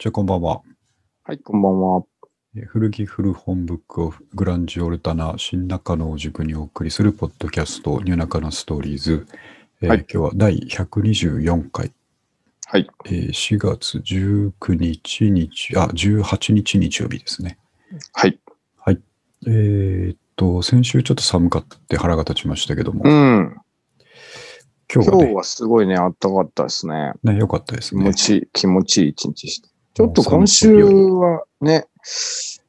じゃあこんばんは。はい、こんばんは。えー古着古本ブックオフグランジオルタナ新中野を塾にお送りするポッドキャストニューナカのストーリーズ。えーはい今日は第124回、はい。えー4月19日日、あ、18日日曜日ですね。はい。はい。えーっと、先週ちょっと寒かって腹が立ちましたけども、うん。今日はね今日はすごいね、あったかかったですね。ね、良かったですね気持。ちいい、気持ちいい一日でした。ちょっと今週はね、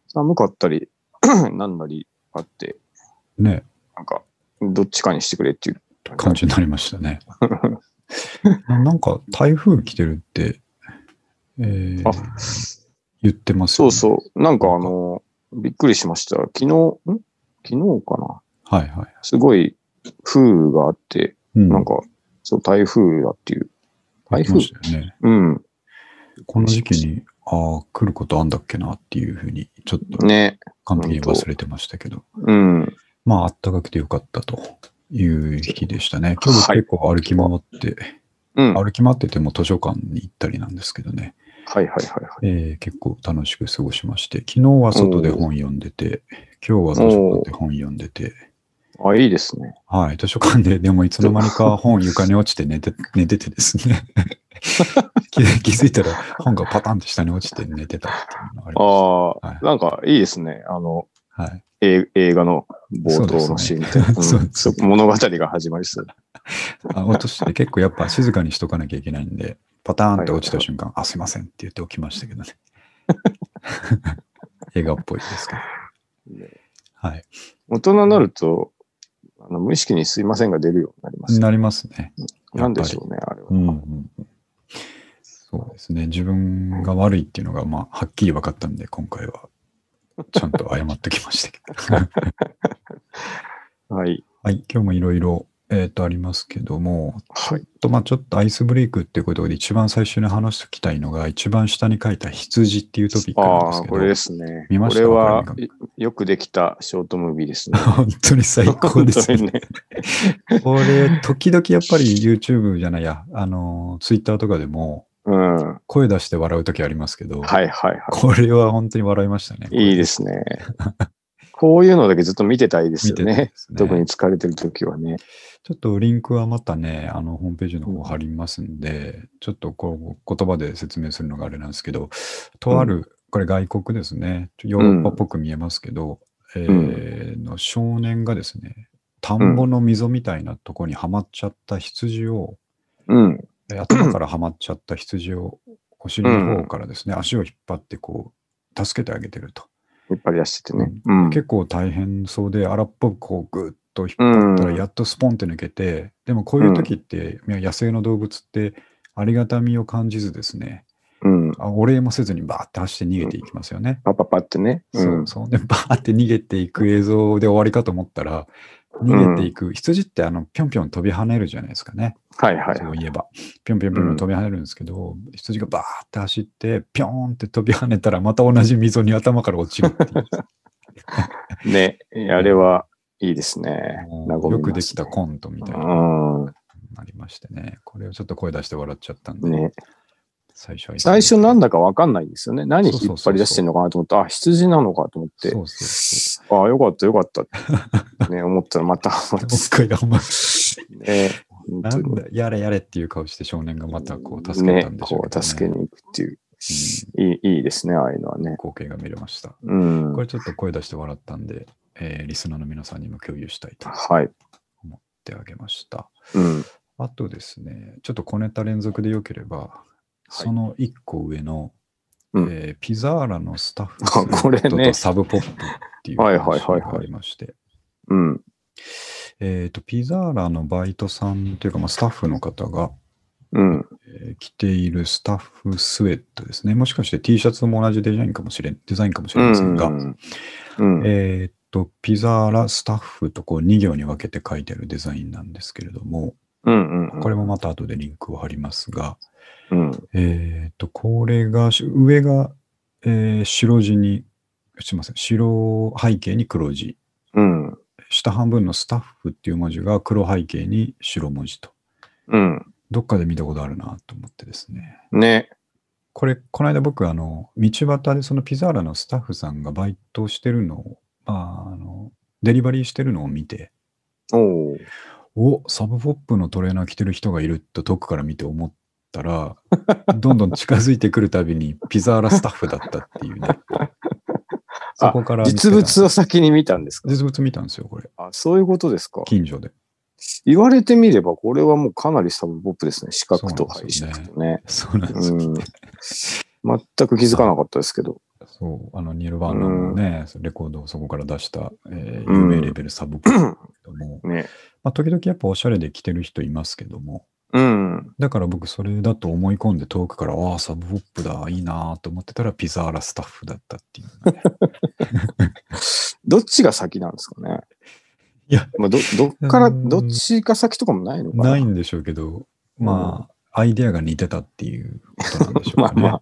寒かったり、なんなりあって、ね、なんか、どっちかにしてくれっていう感じになりましたね。な なんか台風来てるって、えーあ言ってますよねそうそう。なんかあの、びっくりしました。昨日、ん？昨日かな？はいはい。すごい風雨があって、うんなんか、そう、台風だっていう。台風？ね。うん。この時期に、ああ、来ることあんだっけなっていうふうに、ちょっとね。完璧に忘れてましたけど、うん。まあ、あったかくてよかったという日でしたね。今日はい結構歩き回って、うん。はい歩き回ってても図書館に行ったりなんですけどね、はいはいはい。えー結構楽しく過ごしまして、昨日は外で本読んでて、今日は図書館で本読んでて、あ、いいですね。はい、図書館で、でもいつの間にか本床に落ちて寝て 寝ててですね 気、気づいたら本がパタンって下に落ちて寝てたっていうのがありまあしあ、はいなんかいいですね。あの、た。はい、え映画の冒頭のシーンみたいな。そううんですねそう物語が始まりそう。あ落として結構やっぱ静かにしとかなきゃいけないんで、パターンって落ちた瞬間、あ、すいませんって言っておきましたけどね。映画っぽいですけど。はい。大人になると、あの無意識にすいませんが出るようになります。なりますね。なんでしょうね、あれは。うんうんうんそうですね。自分が悪いっていうのが、まあ、はっきり分かったんで、今回は、ちゃんと謝ってきましたけど。はい。はい、今日もいろいろ、えっ、と、ありますけども、ちょはい。っと、まあ、ちょっとアイスブレイクっていうことで、一番最初に話しておきたいのが、一番下に書いた羊っていうトピックなんですけど、これですね。見ました？これはよくできたショートムービーですね。本当に最高ですね。ね。これ、時々やっぱり YouTube じゃないや、あの、Twitter とかでも、うん。はい声出して笑うときありますけど、はいはこれは本当に笑いましたね。い。いいですね。こういうのだけずっと見てたいです見よね。ね特に疲れてる時はね。ちょっとリンクはまたね、あの、ホームページの方貼りますんで、ちょっとこう、言葉で説明するのがあれなんですけど、とある、これ外国ですね、ヨーロッパっぽく見えますけど、えーの少年がですね、田んぼの溝みたいなとこにはまっちゃった羊を、うん。え頭からはまっちゃった羊を、お尻の方からですね、足を引っ張ってこう、助けてあげてると。引っ張り出しててね。うん。結構大変そうで、荒っぽくこうグッと引っ張ったらうんやっとスポンって抜けて、でもこういう時って、野生の動物ってありがたみを感じずですね、お礼もせずにバーって走って逃げていきますよね。パパパってね。う。そうんそうで、バーって逃げていく映像で終わりかと思ったら、逃げていく、羊ってあのぴょんぴょん飛び跳ねるじゃないですかね。はいはいそういえば、ぴょんぴょんぴょん飛び跳ねるんですけど、羊がバーって走って、ぴょんって飛び跳ねたら、また同じ溝に頭から落ちるっていう。ね。あれはいいですね。すねうよくできたコントみたいなうのがありましてね。これをちょっと声出して笑っちゃったんで、ん。ね。最初は。最初なんだかわかんないですよね。何引っ張り出してんのかなと思って、あ、羊なのかと思って。そうそうそあよかったよかったって。ね、思ったらまた。もう一回頑張ってね、なんだ、やれやれっていう顔して少年がまたこう助けねたんでしょうこけど、ねう助けに行くっていう。うんいいいいですね、ああいうのはね。光景が見れました。うん。これちょっと声出して笑ったんで、えーリスナーの皆さんにも共有したいとはい。思ってあげました。うん。あとですね、ちょっと小ネタ連続でよければ、その一個上の、うんえーピザーラのスタッフスウェットとサブポップっていうはい話はいはいはいがありまして、うん。えっ、と、ピザーラのバイトさんというか、まあ、スタッフの方が、うん。えー着ているスタッフスウェットですね。もしかして T シャツも同じデザインかもしれん、デザインかもしれませんが、うん。うん。えっ、と、ピザーラスタッフとこう2行に分けて書いてあるデザインなんですけれども、うん。うん。これもまた後でリンクを貼りますが、うん。えっ、と、これが、し上が、えー白地に、すみません、白背景に黒字。うん。下半分のスタッフっていう文字が黒背景に白文字と。うん。どっかで見たことあるなと思ってですね。ね。これ、この間僕、あの、道端でそのピザーラのスタッフさんがバイトしてるのを、まあ、あの、デリバリーしてるのを見て、おお。お、サブポップのトレーナー着てる人がいると遠くから見て思ったら、どんどん近づいてくるたびにピザーラスタッフだったっていうね。そこから実た物を先に見たんですか？実物見たんですよ、これ。あ、そういうことですか？近所で。言われてみれば、これはもうかなりサブポップですね。四角と配色とね。そうなんですよ。うん。全く気づかなかったですけど。そう、あの、ニルバーナのね、レコードをそこから出した、えーうん有名レベルサブポップね。まあ、時々やっぱおしゃれで着てる人いますけども、うん。だから僕それだと思い込んで遠くから、ああ、サブポップだ、いいなと思ってたらピザーラスタッフだったっていうね、どっちが先なんですかね？いや、まあ、ど、どっから、うんどっちが先とかもないのかな。ないんでしょうけど、まあ、アイデアが似てたっていうことなんでしょうかね。まあまあ、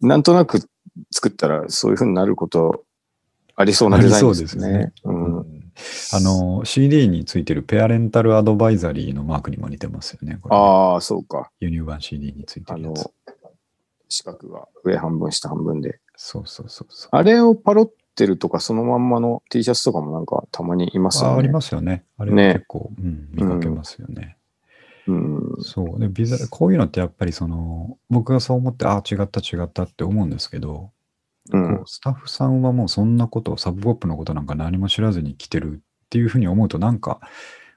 なんとなく作ったらそういうふうになることありそうなデザインですね。そうですねうんうんあの、CD についてるペアレンタルアドバイザリーのマークにも似てますよね。ねああ、そうか。輸入版 CD についてるやつ。、四角が上半分、下半分で。そうそうそうそう。あれをパロってるとか、そのまんまの T シャツとかもなんかたまにいますよね。あありますよね。あれ結構、うん、見かけますよね。うん。そう。で、ビザ、こういうのってやっぱりその、僕がそう思って、ああ、違った違ったって思うんですけど、うん。スタッフさんはもうそんなことを、サブポップのことなんか何も知らずに来てるっていうふうに思うと、なんか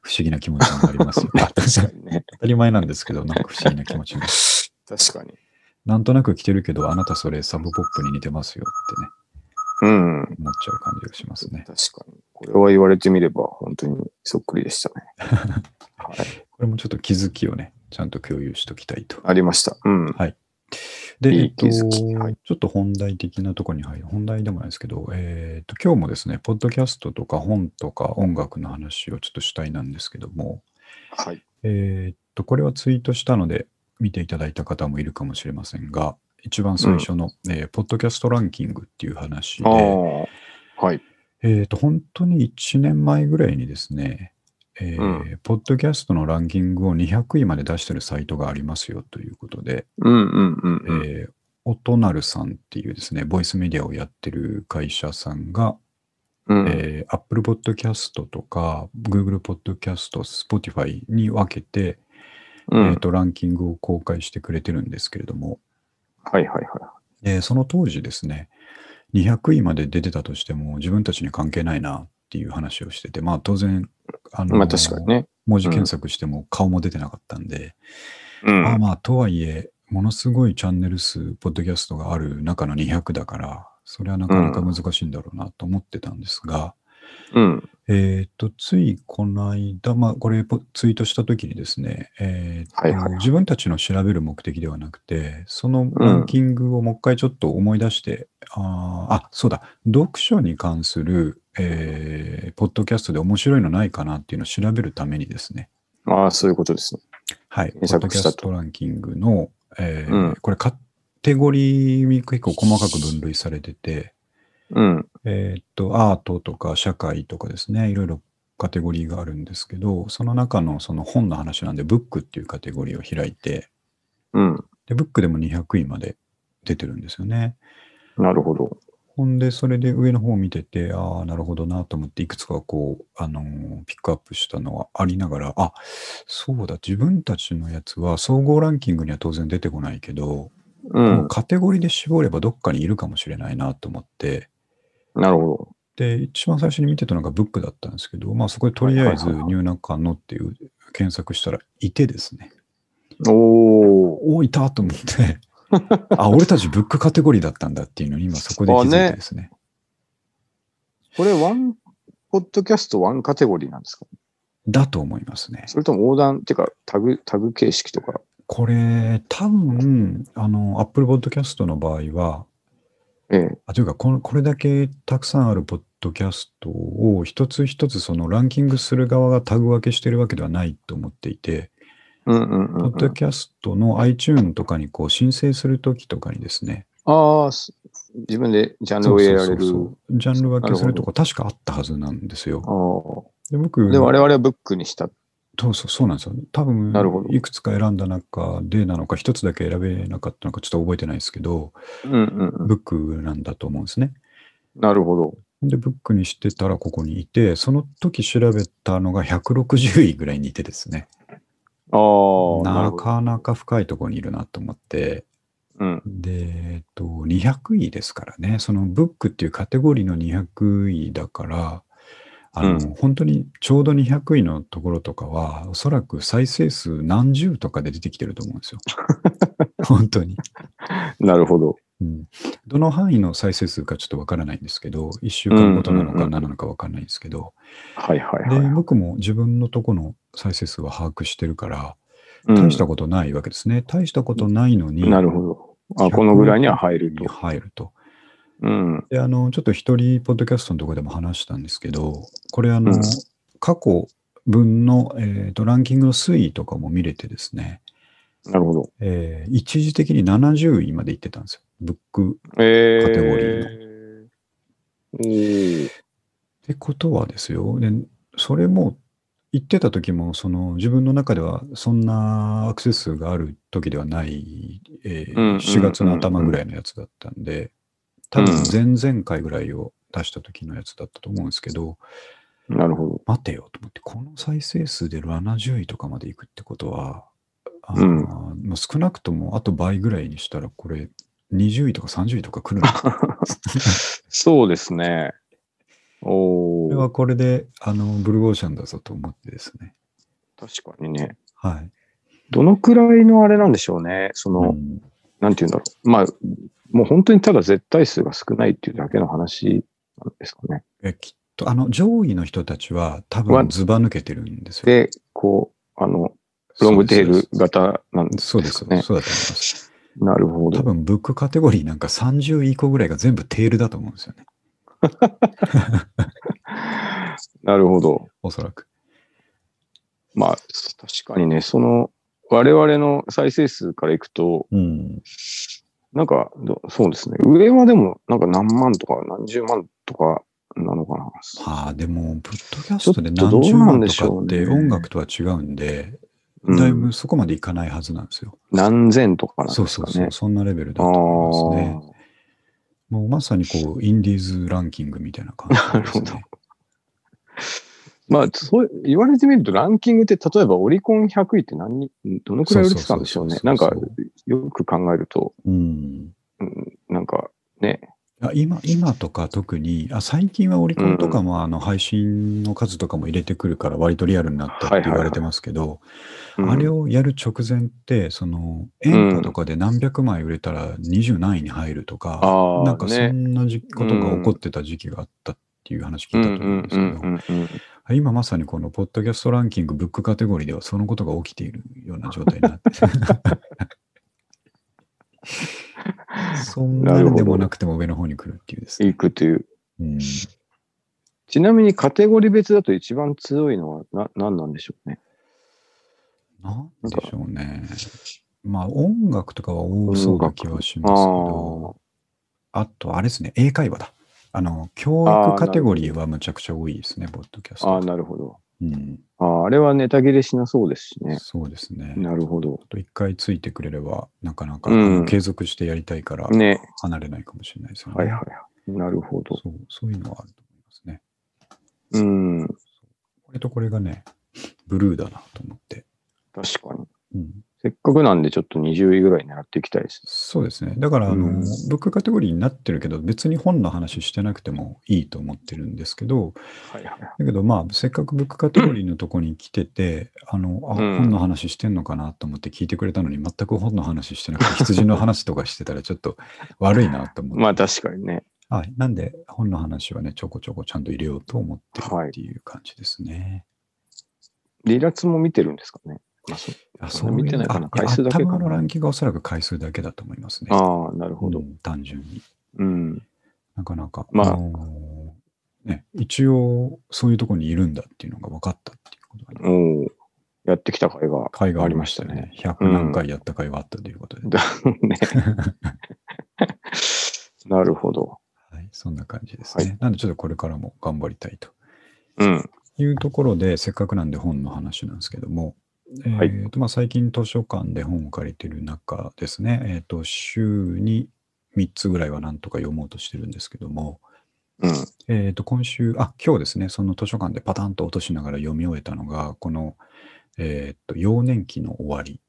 不思議な気持ちになりますよね ね。当たり前なんですけど、なんか不思議な気持ちになる。確かに。なんとなく来てるけど、あなたそれサブポップに似てますよってね、うん。思っちゃう感じがしますね。確かに。これは言われてみれば本当にそっくりでしたね。はい。これもちょっと気づきをね、ちゃんと共有しときたいと。ありました。うん。で、いいえっと、ちょっと本題的なところに入る、本題でもないですけど、えっと、今日もですね、ポッドキャストとか本とか音楽の話をちょっとしたいなんですけども、はい。えっと、これはツイートしたので、見ていただいた方もいるかもしれませんが、一番最初の、えーポッドキャストランキングっていう話で、。はい。えっと、本当に1年前ぐらいにですね、えーうポッドキャストのランキングを200位まで出してるサイトがありますよということで、おとなるさんっていうですね、ボイスメディアをやってる会社さんが、うん。えー Apple Podcast とか Google Podcast、Spotify に分けて、うん。えーとランキングを公開してくれてるんですけれども、はいはいはえーその当時ですね、200位まで出てたとしても自分たちに関係ないなっていう話をしてて、まあ当然、あい。のまあ確かにね。文字検索しても顔も出てなかったんで、うん。まあまあ、とはいえ、ものすごいチャンネル数、ポッドキャストがある中の200だから、それはなかなか難しいんだろうなと思ってたんですが、うん。えっ、と、ついこの間、まあ、これポツイートしたときにですね、えーとはいはい。はい自分たちの調べる目的ではなくて、そのランキングをもう一回ちょっと思い出して、あーあ、そうだ、読書に関する、えーポッドキャストで面白いのないかなっていうのを調べるためにですね、ああ、そういうことですね。はい。ポ検ッドキャストランキングの、えーうん。これカテゴリーに結構細かく分類されてて、うん。えーっと、アートとか社会とかですね、いろいろカテゴリーがあるんですけど、その中のその本の話なんで、ブックっていうカテゴリーを開いて、うん。で、ブックでも200位まで出てるんですよね。なるほど。ほんで、それで上の方を見てて、ああ、なるほどなと思って、いくつかこう、あのーピックアップしたのはありながら、あ、そうだ、自分たちのやつは総合ランキングには当然出てこないけど、う。このカテゴリーで絞ればどっかにいるかもしれないなと思って、なるほで、一番最初に見てたのがブックだったんですけど、まあそこでとりあえずニューナカノっていう検索したらいてですね、ど。おー。おーいたと思って、あ、俺たちブックカテゴリーだったんだっていうのに今そこで気づいてですね。これ、ワン、ポッドキャストワンカテゴリーなんですか？だと思いますね。それとも横断っていうか、タグ、タグ形式とか。これ、多分、あの、Apple Podcast の場合は、ええ。あというかこの、これだけたくさんあるポッドキャストを一つ一つそのランキングする側がタグ分けしてるわけではないと思っていて、ポッド。キャストの iTune とかにこう申請するときとかにですね、ああ、す自分でジャンルを入れられる。そうジャンル分けするとこ確かあったはずなんですよ。ああ。で僕、で、我々はブックにした。そうそうそうなんですよ。多分なるほどいくつか選んだ中でなのか、一つだけ選べなかったのか、ちょっと覚えてないですけど、うんうんうん。ブックなんだと思うんですね。なるほど。で、ブックにしてたらここにいて、その時調べたのが160位ぐらいにいてですね、ああ、な。かなか深いところにいるなと思って、うん。で、えっと、200位ですからね、そのブックっていうカテゴリーの200位だから、あの、うん本当にちょうど200位のところとかは、おそらく再生数何十とかで出てきてると思うんですよ。本当に。なるほど。うん、どの範囲の再生数かちょっとわからないんですけど、1週間ごとなのうんうんうんか何なのかわからないんですけど、はいはいで、はい。僕も自分のとこの再生数は把握してるから、うん大したことないわけですね。大したことないのに、なるほど。あ、このぐらいには入るにと。入ると。うん。で、あの、ちょっと一人、ポッドキャストのところでも話したんですけど、これ、あの、うん過去分の、えーとランキングの推移とかも見れてですね、なるほど。えー一時的に70位まで行ってたんですよ。ブック。えー。カテゴリーの。おーってことはですよ、でそれも言ってた時も、その自分の中ではそんなアクセス数がある時ではない、えーうんうんうんうん4月の頭ぐらいのやつだったんで、多分前々回ぐらいを出した時のやつだったと思うんですけど、なるほど。待てよと思って、この再生数で70位とかまで行くってことは、あーうんまあ少なくともあと倍ぐらいにしたら、これ20位とか30位とか来るのか そうですね。おこれはーこれで、あの、ブルーオーシャンだぞと思ってですね。確かにね。はい。どのくらいのあれなんでしょうね。その、うんなんて言うんだろう。まあ、もう本当にただ絶対数が少ないっていうだけの話なんですかね。えきっと、あの、上位の人たちは多は分ずば抜けてるんですよ。で、こう、あの、ロングテール型なんですそうです。そうだと思います。なるほど。多分、ブックカテゴリーなんか30以降ぐらいが全部テールだと思うんですよね。なるほど。おそらく。まあ、確かにね、その、我々の再生数からいくと、うん。なんかど、そうですね。上はでも、なんか何万とか何十万とかなのかな。まあ、でも、ポッドキャストで何十万とかっでしょうねて音楽とは違うんで、うんだいぶそこまでいかないはずなんですよ。何千とかなんそうですかね。そうそう、そんなレベルだあと思いますね。あもうまさにこう、インディーズランキングみたいな感じですなるね。まあ、そう言われてみると、ランキングって、例えばオリコン100位って何人、どのくらい売れてたんでしょうね。なんかよく考えると、うん。うんなんか、ね。あ今今とか特にあ、最近はオリコンとかもあの配信の数とかも入れてくるから割とリアルになったって言われてますけど、うんあれをやる直前って、その演歌とかで何百枚売れたら20何位に入るとか、ああ、なんかそね。んなじことが起こってた時期があったっていう話聞いたと思うんですけど、うんうんうんうん今まさにこのポッドキャストランキングブックカテゴリーではそのことが起きているような状態になって。そんなにでもなくても上の方に来るっていうですね。いくという。うんちなみにカテゴリー別だと一番強いのはな何なんでしょうね？なんでしょうね。まあ音楽とかは多そうな気はしますけど、あとあれですね、英会話だ。あの、教育カテゴリーはむちゃくちゃ多いですね、ポッドキャスああ、ト。なるほど。うん、ああ、あれはネタ切れしなそうですしね。そうですね。なるほど。一回ついてくれれば、なかなか、うん継続してやりたいからね。離れないかもしれないですよね。はいはいはい。なるほど。そうそういうのはあると思いますね。うん。これとこれがね、ブルーだなと思って。確かに。うん、せっかくなんでちょっと20位ぐらい狙っていきたいです。そうですね。だから、あの、うんブックカテゴリーになってるけど、別に本の話してなくてもいいと思ってるんですけど、はいはい。だけど、まあ、せっかくブックカテゴリーのとこに来てて、あの、あ、うん本の話してんのかなと思って聞いてくれたのに、全く本の話してなくて、羊の話とかしてたらちょっと悪いなと思って。まあ確かにね。はい。なんで、本の話はね、ちょこちょこちゃんと入れようと思ってるはいっていう感じですね。離脱も見てるんですかね。まあ、そあそんな見てないかなあ回数だけかな頭のランキングはおそらく回数だけだと思いますね。ああ、なるほどう。ん単純に。うん。なかなか。まあのーね、一応、そういうところにいるんだっていうのが分かったっていうことがね、おーやってきた回が会がありましたたね。100何回やった回があったということで。だね。なるほど。はい、そんな感じですね。なんでちょっとこれからも頑張りたいとうん。いうところで、せっかくなんで本の話なんですけども、はい。えーとまあ、最近図書館で本を借りてる中ですね、えーと、週に3つぐらいはなんとか読もうとしてるんですけども、うん。えーと、今週、あ、今日ですね、その図書館でパタンと落としながら読み終えたのが、この、えーと、幼年期の終わり。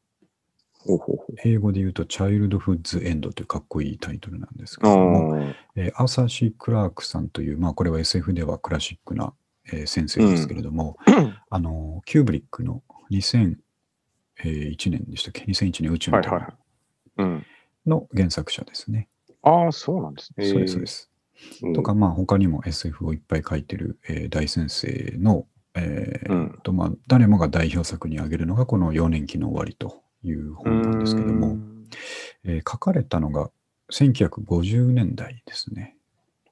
ほうほうほう。英語で言うと、チャイルドフッズ・エンドというかっこいいタイトルなんですけども、えーアーサー・シー・クラークさんという、まあ、これは SF ではクラシックな、えー先生ですけれども、あの、キューブリックの2001年でしたっけ ?2001 年宇宙の旅はいはいはい。うん。の原作者ですね。ああ、そうなんですね。そうです、そうです。うんとか、まあ、他にも SF をいっぱい書いてる、えー大先生の、えーうんとまあ、誰もが代表作に挙げるのがこの幼年期の終わりという本なんですけども、うんえー書かれたのが1950年代ですね。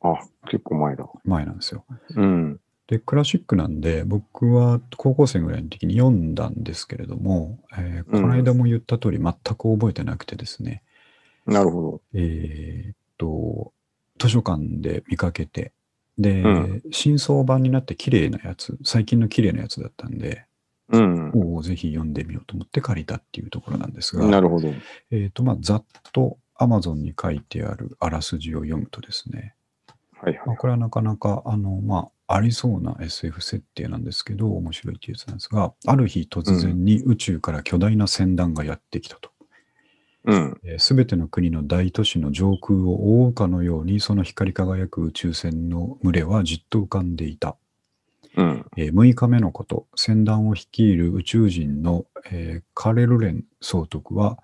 あ、結構前だ。前なんですよ。うん。で、クラシックなんで、僕は高校生ぐらいの時に読んだんですけれども、えーこの間も言った通り全く覚えてなくてですね、なるほえーっと、図書館で見かけて、で、うん新装版になって綺麗なやつ、最近の綺麗なやつだったんで、ど。うん。おおぜひ読んでみようと思って借りたっていうところなんですが、なるほど。えーっと、まあ、ざっと Amazon に書いてあるあらすじを読むとですね、まあ、はいはい。これはなかなか、あの、まあ、ありそうな SF 設定なんですけど、面白いっていうやつなんですが、ある日突然に宇宙から巨大な船団がやってきたと。うん。すべての国の大都市の上空を覆うかのように、その光り輝く宇宙船の群れはじっと浮かんでいた。うん。えー6日目のこと、船団を率いる宇宙人の、えーカレルレン総督は、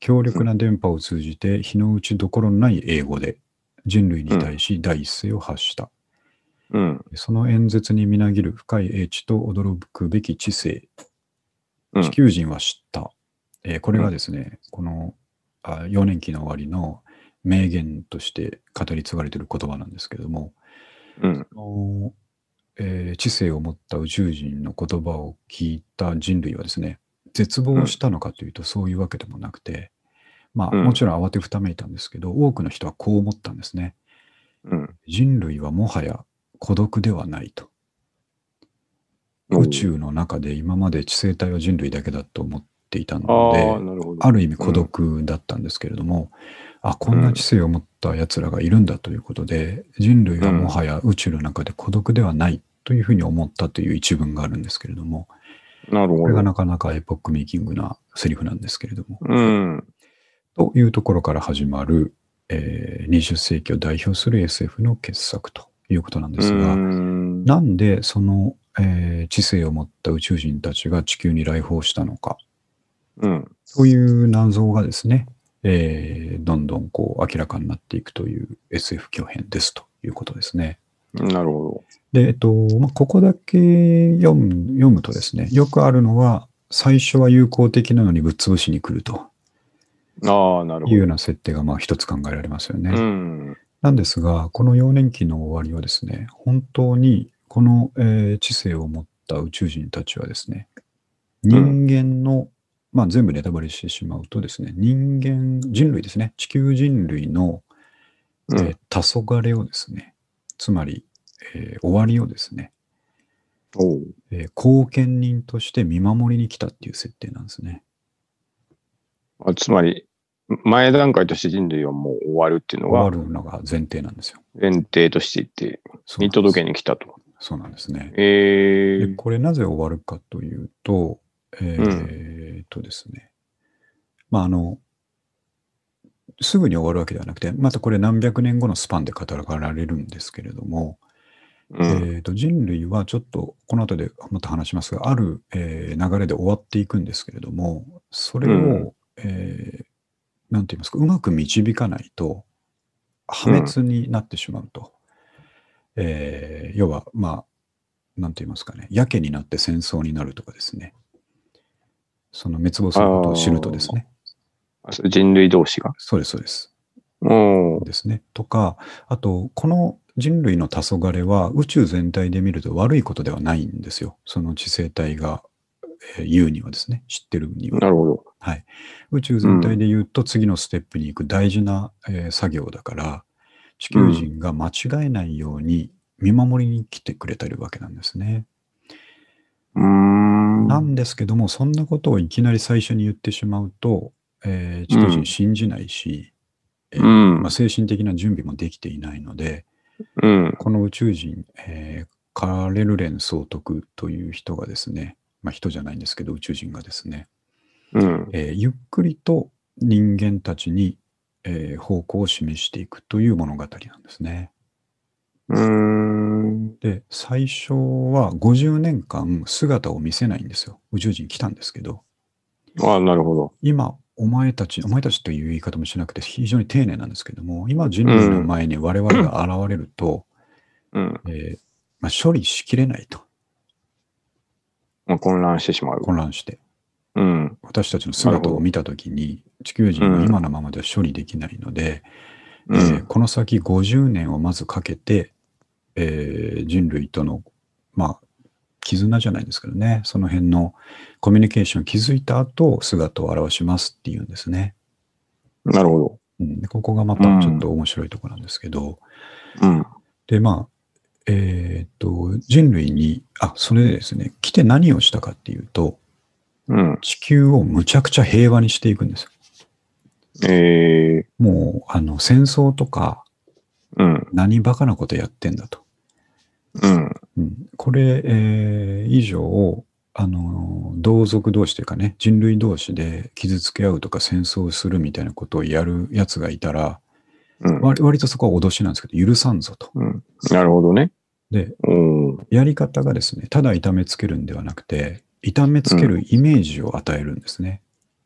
強力な電波を通じて日の打ちどころのない英語で人類に対し第一声を発した。うん。その演説にみなぎる深い英知と驚くべき知性、うん地球人は知った。えーこれがですね、このあ幼年期の終わりの名言として語り継がれている言葉なんですけども、うん。えー知性を持った宇宙人の言葉を聞いた人類はですね、絶望したのかというとそういうわけでもなくて、まあうんもちろん慌てふためいたんですけど、多くの人はこう思ったんですね。うん。人類はもはや孤独ではないと。宇宙の中で今まで知性体は人類だけだと思っていたあので、あ、なる意味孤独だったんですけれども、あ、こんな知性を持った奴らがいるんだということで、人類はもはや宇宙の中で孤独ではないというふうに思ったという一文があるんですけれども、なるほど。これがなかなかエポックメイキングなセリフなんですけれども、うん。というところから始まる、えー20世紀を代表する SF の傑作ということなんですが、うんなんでその、えー知性を持った宇宙人たちが地球に来訪したのかうん。という謎がですね、えーどんどんこう明らかになっていくという SF 巨編ですということですね。なるほで、えっと、まあ、ここだけ読む読むとですね、よくあるのは、最初は友好的なのにぶっ潰しに来るとど。ああ、なるほど。いうような設定がまあ一つ考えられますよね。うん。なんですが、この幼年期の終わりはですね、本当にこの、えー知性を持った宇宙人たちはですね、人間の、まあ全部ネタバレしてしまうとですね、人間、人類ですね、地球人類の、えーうん。黄昏をですね、つまり、えー終わりをですね、おうえー後見人として見守りに来たっていう設定なんですね。あつまり、前段階として人類はもう終わるっていうの終わがるのが前提なんですよ。前提としていて、見届けに来たと。そうなんですね。ええでこれなぜ終わるかというと、えーっとですね、まああの、すぐに終わるわけではなくて、またこれ何百年後のスパンで語られるんですけれども、うん。えーっと人類はちょっとこの後でまた話しますが、ある、えー流れで終わっていくんですけれども、それを、うんえーなんて言いますか、うまく導かないと破滅になってしまうと。えー要は、まあ、なんて言いますかね、やけになって戦争になるとかですね。その滅亡することを知るとですね。人類同士が？そうです、そうです。ですね。とか、あと、この人類の黄昏は宇宙全体で見ると悪いことではないんですよ。その知性体が、えー言うにはですね、知ってるには。なるほど。はい。宇宙全体で言うと次のステップに行く大事な、えー作業だから、地球人が間違えないように見守りに来てくれてるわけなんですね。うーん。なんですけども、そんなことをいきなり最初に言ってしまうと、えー、地球人信じないし、えーうんまあ、精神的な準備もできていないので、うん。この宇宙人、えーカレルレン総督という人がですね、まあ、人じゃないんですけど、宇宙人がですね、うん。えーゆっくりと人間たちに、えー方向を示していくという物語なんですね。うーん。で、最初は50年間姿を見せないんですよ。宇宙人来たんですけど、あなるほど。今、お前たち、お前たちという言い方もしなくて非常に丁寧なんですけども、今人類の前に我々が現れると、うん。えーまあ、処理しきれないとまあ、混乱してしまう。混乱して、うん。私たちの姿を見たときに、地球人は今のままでは処理できないので、うえーん。この先50年をまずかけて、えー人類との、まあ、絆じゃないですけどね、その辺のコミュニケーションを築いた後、姿を現しますっていうんですね。なるほうん、でここがまたちょっと面白いところなんですけど、ど。うん。で、まあ、えーっと、人類に、あ、それでですね、来て何をしたかっていうと、うん。地球をむちゃくちゃ平和にしていくんですよ。ええもう、あの、戦争とか、うん。何バカなことやってんだと。うん。うん、これ、えー以上、あの、同族同士というかね、人類同士で傷つけ合うとか戦争をするみたいなことをやるやつがいたら、うん。割割とそこは脅しなんですけど、許さんぞと。うん。なるほどね。で、うん。やり方がですね、ただ痛めつけるんではなくて、痛めつけるイメージを与えるんですね。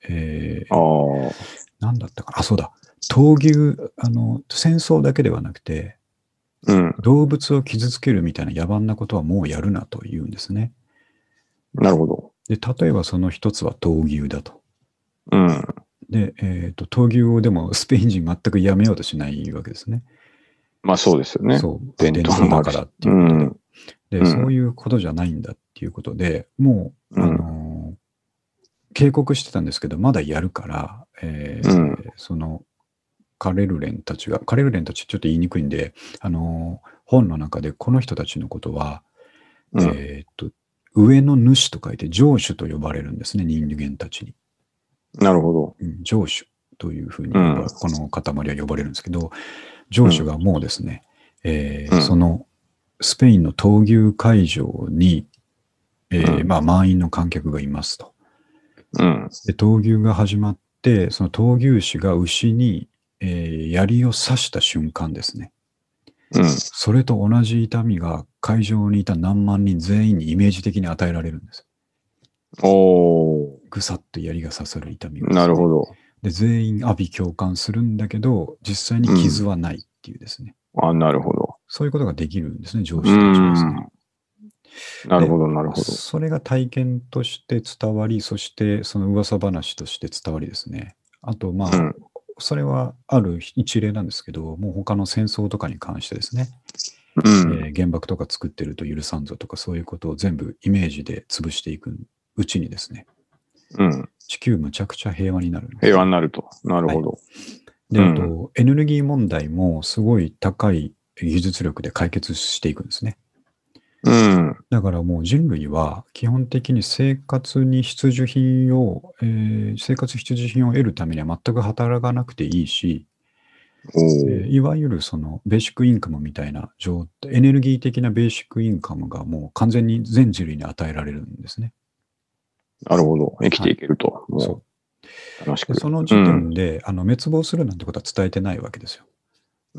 えーああ。なんだったかなあ、そうだ。闘牛、あの、戦争だけではなくて、うん。動物を傷つけるみたいな野蛮なことはもうやるなと言うんですね。なるほど。で、例えばその一つは闘牛だと。うん。で、えっ、と、闘牛をでも スペイン人全くやめようとしないわけですね。まあそうですよね。そう、伝伝統だからっていううことで。ん。で、うんそういうことじゃないんだっていうことで、もう、うんあのー警告してたんですけど、まだやるから、えーうんその、カレルレンたちが、カレルレンたちちょっと言いにくいんで、あのー本の中でこの人たちのことは、うん。えーっと、上の主と書いて上主と呼ばれるんですね、人間たちに。なるほど。うん上主というふうにうんこの塊は呼ばれるんですけど、上主がもうですね、えーうんそのスペインの闘牛会場に、えーうんまあ、満員の観客がいますと。うん。で闘牛が始まって、その闘牛士が牛に、えー槍を刺した瞬間ですね。うん。それと同じ痛みが会場にいた何万人全員にイメージ的に与えられるんです。おー。ぐさっと槍が刺さる痛みが、なるほど。で、全員阿鼻共感するんだけど、実際に傷はないっていうですね。あ、なるほど。そういうことができるんですね、上司うたちはですねん。。なるほど、なるほど。それが体験として伝わり、そしてその噂話として伝わりですね。あと、まあ、うんそれはある一例なんですけど、もう他の戦争とかに関してですね、うん。えー原爆とか作ってると許さんぞとかそういうことを全部イメージで潰していくうちにですね、うん。地球むちゃくちゃ平和になる平和になると。なるほど。で、うんあと、エネルギー問題もすごい高い技術力で解決していくんですね。うん。だからもう人類は基本的に生活に必需品を、えー生活必需品を得るためには全く働かなくていいし、おえーーいわゆるそのベーシックインカムみたいな状態、エネルギー的なベーシックインカムがもう完全に全人類に与えられるんですね。なるほど。生きていけると。そもう、楽しく。うでその時点で、あの滅亡するなんてことは伝えてないわけですよ。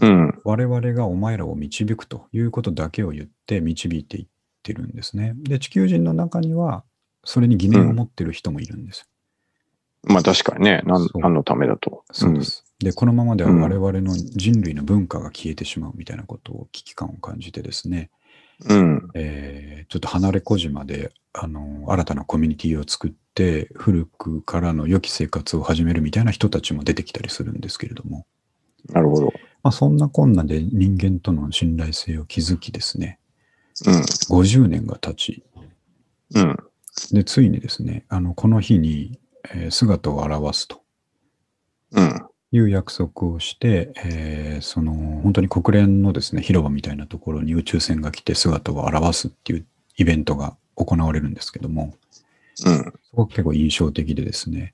うん。我々がお前らを導くということだけを言って導いていってるんですね。で、地球人の中にはそれに疑念を持ってる人もいるんです。まあ確かにね。なんそう何のためだと。そうです。で、このままでは我々の人類の文化が消えてしまうみたいなことを危機感を感じてですね、うん。えーちょっと離れ小島であの新たなコミュニティを作って古くからの良き生活を始めるみたいな人たちも出てきたりするんですけれども、なるほど。まあ、そんなこんなで人間との信頼性を築きですね、うん。50年が経ち、うん。で、ついにですね、あの、この日に、えー姿を現すとうん。いう約束をして、えーその、本当に国連のですね、広場みたいなところに宇宙船が来て姿を現すっていうイベントが行われるんですけども、うん。そこが結構印象的でですね、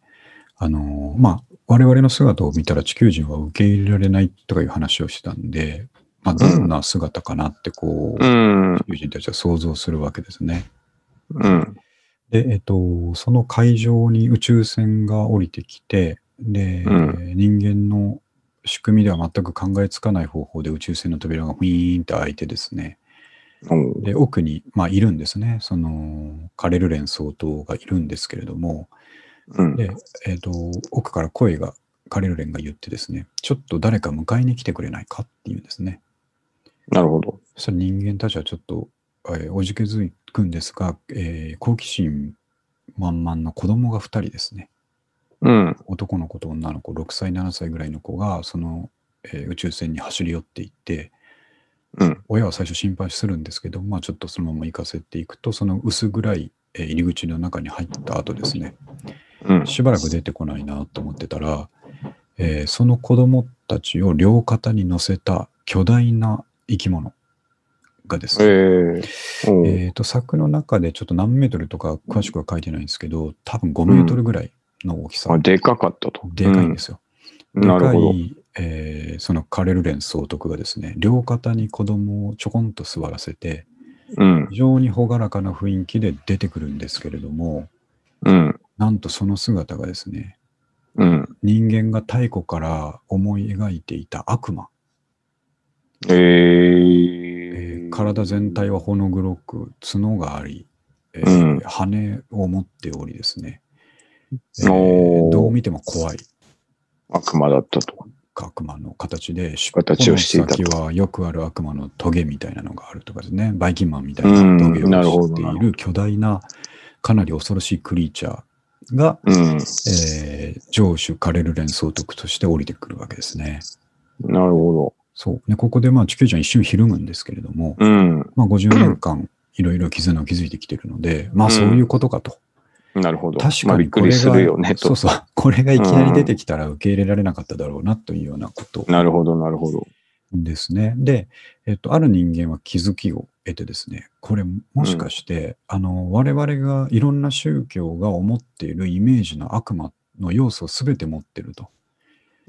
あの、まあ、我々の姿を見たら地球人は受け入れられないとかいう話をしてたんで、まあ、どんな姿かなってこう、うん。地球人たちは想像するわけですね。うん。で、えっと、その会場に宇宙船が降りてきて、で、う人間の仕組みでは全く考えつかない方法で宇宙船の扉がウィーンって開いてですね、で、奥に、まあ、いるんですね。その、カレルレン総統がいるんですけれども、うん。で、えっと、奥から声が、カレルレンが言ってですね、ちょっと誰か迎えに来てくれないか？っていうんですね。なるほど。そしたら人間たちはちょっと、えーおじけづくんですが、えー好奇心満々の子供が2人ですね。うん。男の子と女の子、6歳、7歳ぐらいの子が、その、えー宇宙船に走り寄っていって、うん。親は最初心配するんですけど、まあちょっとそのまま行かせていくと、その薄暗い、えー入り口の中に入った後ですね、うん。しばらく出てこないなと思ってたら、えーその子供たちを両肩に乗せた巨大な生き物がですえね、えおうえーと柵の中でちょっと何メートルとか詳しくは書いてないんですけど、多分5メートルぐらいの大きさ、あ、でかかったと。でかいんですよ。うんなるほどでか。い、えーそのカレルレン総督がですね、両肩に子供をちょこんと座らせて、うん。非常に朗らかな雰囲気で出てくるんですけれども、うん。なんとその姿がですね、うん。人間が太古から思い描いていた悪魔、ええーえ体全体はほの黒く角があり、えーうん羽を持っておりですね、えーどう見ても怖い悪魔だったと。悪魔の形で、尻形をして先はよくある悪魔のトゲみたいなのがあるとかですね、バイキンマンみたいなトゲをしている巨大な、かなり恐ろしいクリーチャーが、うん。えー上主カレルレン総督として降りてくるわけですね。なるほそう。で、ここでまあ地球人は一瞬ひるむんですけれども、ど。うん。まあ50年間いろいろ絆を築いてきているので、まあそういうことかと。なるほど。確かにこれが、するよね、とそう。そう。これがいきなり出てきたら受け入れられなかっただろうなというようなことなるほど、なるほど。ですね。で、えっと、ある人間は気づきを得てですね、これもしかして、あの、我々がいろんな宗教が思っているイメージの悪魔の要素を全て持ってると。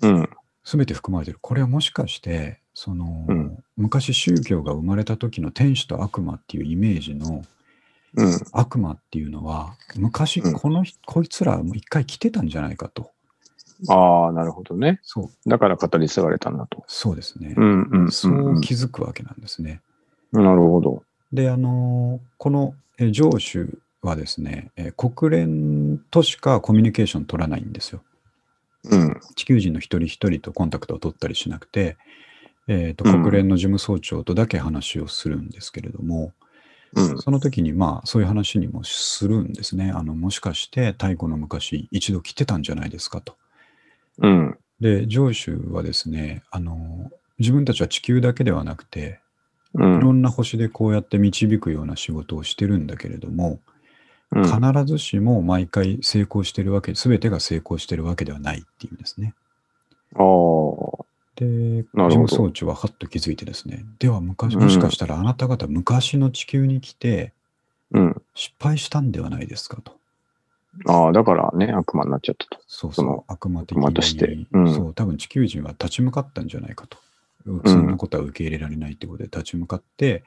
うん。全て含まれてる。これはもしかして、その、うん昔宗教が生まれた時の天使と悪魔っていうイメージのうん。悪魔っていうのは、昔うんこの人、こいつらも一回来てたんじゃないかと。ああ、なるほどね。そう、だから語り継がれたんだと。そうですね。うんうんうん。そう気づくわけなんですね。なるほど。で、あのこのえ上主はですね、えー国連としかコミュニケーション取らないんですよ。うん。地球人の一人一人とコンタクトを取ったりしなくて、えーとうん国連の事務総長とだけ話をするんですけれども、うん。その時にまあそういう話にもするんですね。あのもしかして太古の昔一度来てたんじゃないですかと。うん。で、上主はですね、あの自分たちは地球だけではなくて、ういろん。んな星でこうやって導くような仕事をしてるんだけれども、うん必ずしも毎回成功してるわけ、すべてが成功してるわけではないっていうんですね。ああ。で、事務総長ははっと気づいてですね、では昔、もしかしたらあなた方昔の地球に来てうん。失敗したんではないですかと。ああ、だからね、悪魔になっちゃったと。そうそうその、悪魔的悪魔として。うん。そう、多分地球人は立ち向かったんじゃないかと。そんなことは受け入れられないってことで立ち向かって、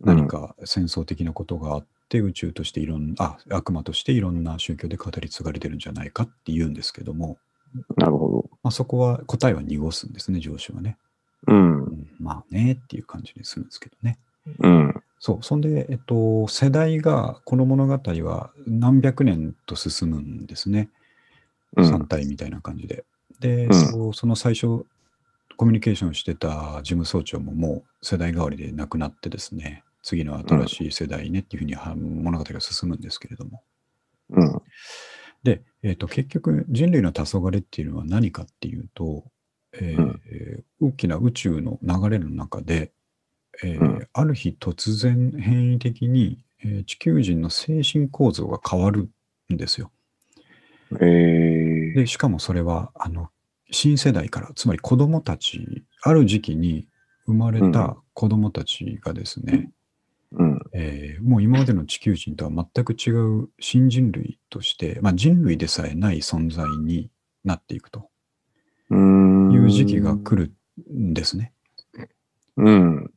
何か戦争的なことがあって、宇宙としていろんな、あ、悪魔としていろんな宗教で語り継がれてるんじゃないかって言うんですけども、なるほまあ、そこは答えは濁すんですね、上司はね。ど。うんう。ん、まあねっていう感じにするんですけどね。うん。そう。そんで、えっと、世代が、この物語は何百年と進むんですね。うん3体みたいな感じで。で、うんえっとその最初、コミュニケーションしてた事務総長ももう世代代わりで亡くなってですね、次の新しい世代ねっていうふうには物語が進むんですけれども。うん。で、えっと結局人類の黄昏っていうのは何かっていうと、えーうん。大きな宇宙の流れの中で、えーうん。ある日突然変異的に、えー地球人の精神構造が変わるんですよ。ええで、しかもそれは、あの、新世代から、つまり子供たち、ある時期に生まれうん。た子供たちがですね、うん。えーもう今までの地球人とは全く違う新人類として、まあ、人類でさえない存在になっていくと。いう時期が来るんですね。うん。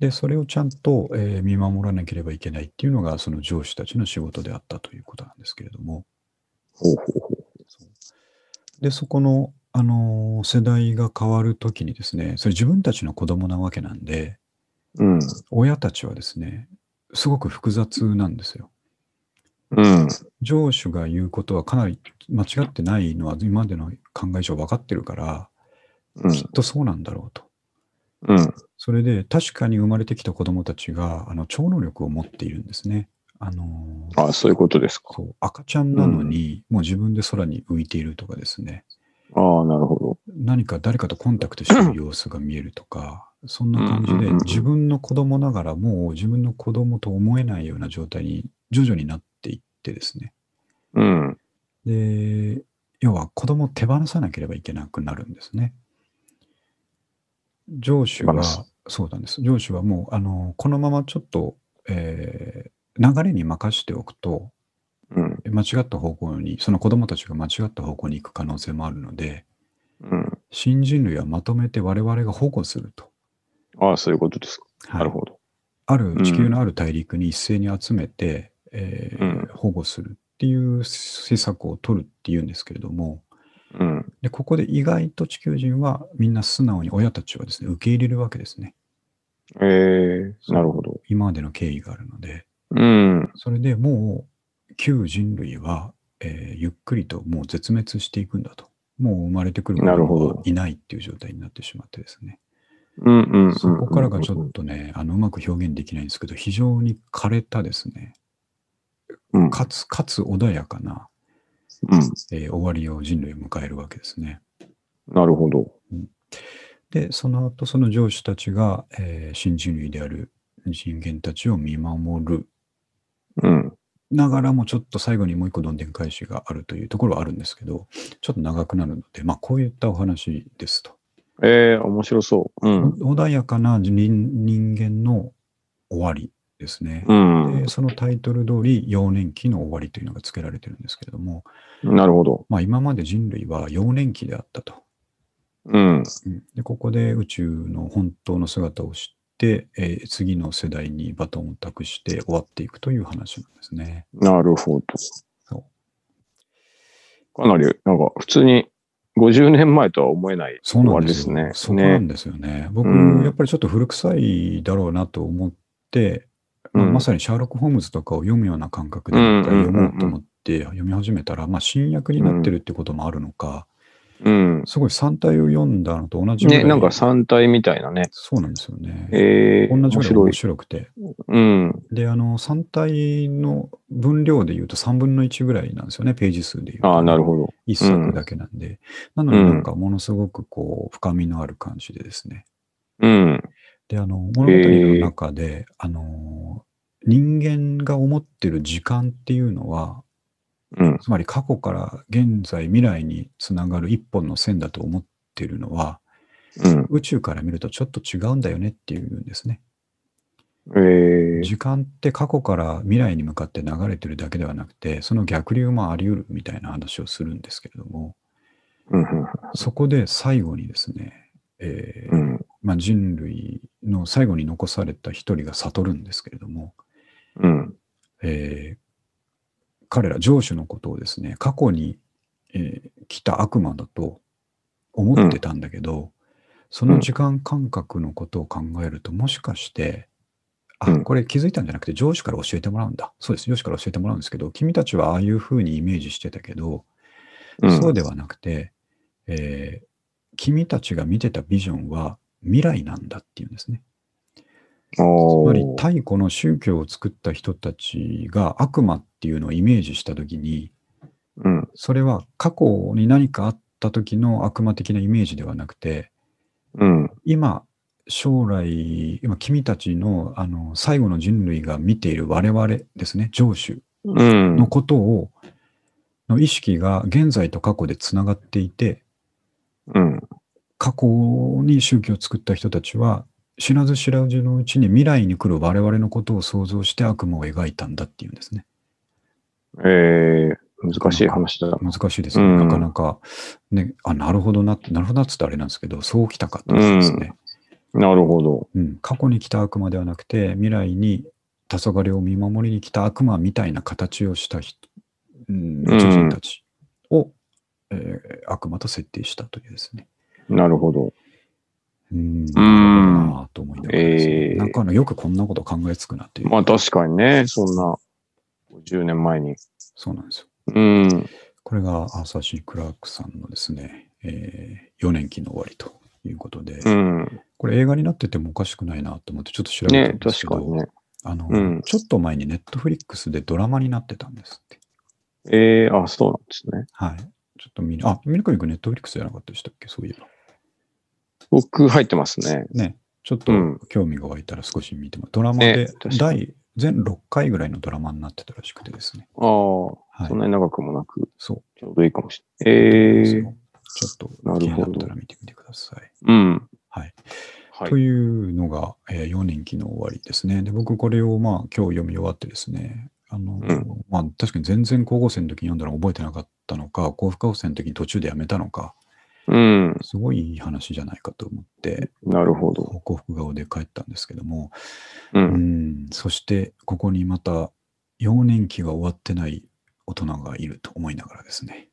で、それをちゃんと、えー見守らなければいけないっていうのが、その上司たちの仕事であったということなんですけれども、ほうほうほで、そこの、あのー世代が変わるときにですね、それ自分たちの子供なわけなんで、う。うん。親たちはですね、すごく複雑なんですよ。うん。上司が言うことはかなり間違ってないのは今までの考え上分かってるから、うん。きっとそうなんだろうと。うん。それで確かに生まれてきた子供たちがあの超能力を持っているんですね。あのーあ、そういうことですか。赤ちゃんなのに、もう自分で空に浮いているとかですね、ああ、なるほ何か誰かとコンタクトしている様子が見えるとか、そんな感じで自分の子供ながらもう自分の子供と思えないような状態に徐々になっていってですね。ど。うん。で、要は子供を手放さなければいけなくなるんですね。上司はそうなんです。上司はもう、あの、このままちょっと、えー流れに任しておくと、うん。間違った方向に、その子供たちが間違った方向に行く可能性もあるので、うん。新人類はまとめて我々が保護すると。ああ、そういうことですか。はいなるほど。ある地球のある大陸に一斉に集めて、えーうん保護するっていう施策を取るっていうんですけれども、うん。でここで意外と地球人はみんな素直に親たちはですね受け入れるわけですね。ええなるほど。今までの経緯があるので、うん。それでもう旧人類は、えーゆっくりともう絶滅していくんだと。もう生まれてくる子なるほど供はいないっていう状態になってしまってですね。うんうんうん。そこからがちょっとね、あのうまく表現できないんですけど、非常に枯れたですね、うん。かつ、かつ穏やかな、うん。えー終わりを人類を迎えるわけですね。なるほど。で、その後、その上司たちが、えー新人類である人間たちを見守るうん。ながらも、ちょっと最後にもう一個どんでん返しがあるというところはあるんですけど、ちょっと長くなるので、まあ、こういったお話ですと。ええ面白そう。うん。穏やかな人人間の終わりですね。うんで。そのタイトル通り、幼年期の終わりというのが付けられてるんですけれども、なるほど。まあ、今まで人類は幼年期であったと。うん。うんでここで宇宙の本当の姿を知って、えー次の世代にバトンを託して終わっていくという話なんですね。なるほど。そうかなり、なんか、普通に50年前とは思えないそうなんですね。そこなんね。ですよね。僕、うんやっぱりちょっと古臭いだろうなと思って、まあうんまさにシャーロック・ホームズとかを読むような感覚で読もうと思って読み始めたら、まあ、新訳になってるってこともあるのか、うん。すごい3体を読んだのと同じぐらい、ね、なんか3体みたいなね。そうなんですよね。ええ同じぐらい面面白くて。うん。で、あの、3体の分量で言うと3分の1ぐらいなんですよね、ページ数で言うと。ああ、なるほど。一作だけなんで。なのになんかものすごくこう、深みのある感じでですね。うん。で、あの、物語の中で、あの、人間が思ってる時間っていうのは、うん。つまり過去から現在、未来につながる一本の線だと思ってるのは、うん。宇宙から見るとちょっと違うんだよねっていうんですね。ええ時間って過去から未来に向かって流れてるだけではなくて、その逆流もあり得るみたいな話をするんですけれども、うん。そこで最後にですね、えーうん。まあ、人類の最後に残された一人が悟るんですけれども、うん。えー彼ら上司のことをですね、過去に、えー来た悪魔だと思ってたんだけど、その時間感覚のことを考えると、もしかして、あ、うんこれ気づいたんじゃなくて上司から教えてもらうんだ。そうです、上司から教えてもらうんですけど、君たちはああいうふうにイメージしてたけど、うん。そうではなくて、えー君たちが見てたビジョンは未来なんだっていうんですね。つおまりー太古の宗教を作った人たちが悪魔っていうのをイメージしたときに、うん。それは過去に何かあった時の悪魔的なイメージではなくて、うん。今、将来、今君たちのあの最後の人類が見ている我々ですね、上主うん。のことを、の意識が現在と過去でつながっていて、うん。過去に宗教を作った人たちは、知らず知らずのうちに未来に来る我々のことを想像して悪魔を描いたんだっていうんですね。えー、難しい話だ。難しいですね。うんなかなか、ね、あ、なるほどなって、なるほどなっつってあれなんですけど、そうきたかったですね。なるほど。うん、過去に来た悪魔ではなくて、未来に黄昏を見守りに来た悪魔みたいな形をした人、うん、宇宙人たちを、えー悪魔と設定したというですね。なるほど。うん、なと思いながらえーなんかあのよくこんなこと考えつくなっていう。まあ確かにね、そんな50年前に。そうなんですよ。うん。これがアーサー・シー・クラークさんのですね、え4年期の終わりということで、うん。これ映画になっててもおかしくないなと思ってちょっと調べたねんですけど、確かにね。あの、うんちょっと前にネットフリックスでドラマになってたんですって。ええあ、そうなんですね。はい。ちょっと見あ、ミルクリックネットフリックスじゃなかったでしたっけ？そういえば。僕入ってますね。ね。ちょっとうん興味が湧いたら少し見ても、ドラマねで第、全6回ぐらいのドラマになってたらしくてですね。ああ、はいそんなに長くもなく、そう。ちょうどいいかもしれない。ええそうちょっと気になったら見てみてください。うん。はい。はいと。いうのが、え4年期の終わりですね。で、僕これをまあ今日読み終わってですね、あの、うんまあ確かに全然高校生の時に読んだの覚えてなかったのか、高校生の時に途中でやめたのか、うん。すごいいい話じゃないかと思って、なるほど。幸福顔で帰ったんですけども、う。うんん、そしてここにまた幼年期が終わってない大人がいると思いながらですね。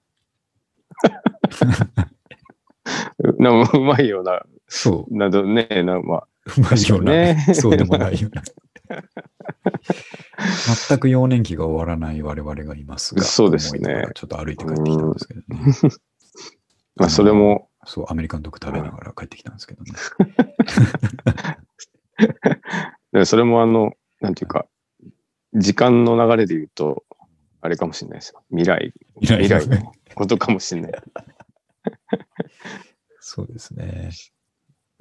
なうまいような、そう、などね、なまあ、うまいような、ねそうでもないような。全く幼年期が終わらない我々がいますが、そうですねちょっと歩いて帰ってきたんですけどね。まあ、それも、そう、アメリカンドッグ食べながら帰ってきたんですけどね。でそれもあの、なんていうか、時間の流れで言うと、あれかもしれないですよ。未来、未来のことかもしれない。そうですね。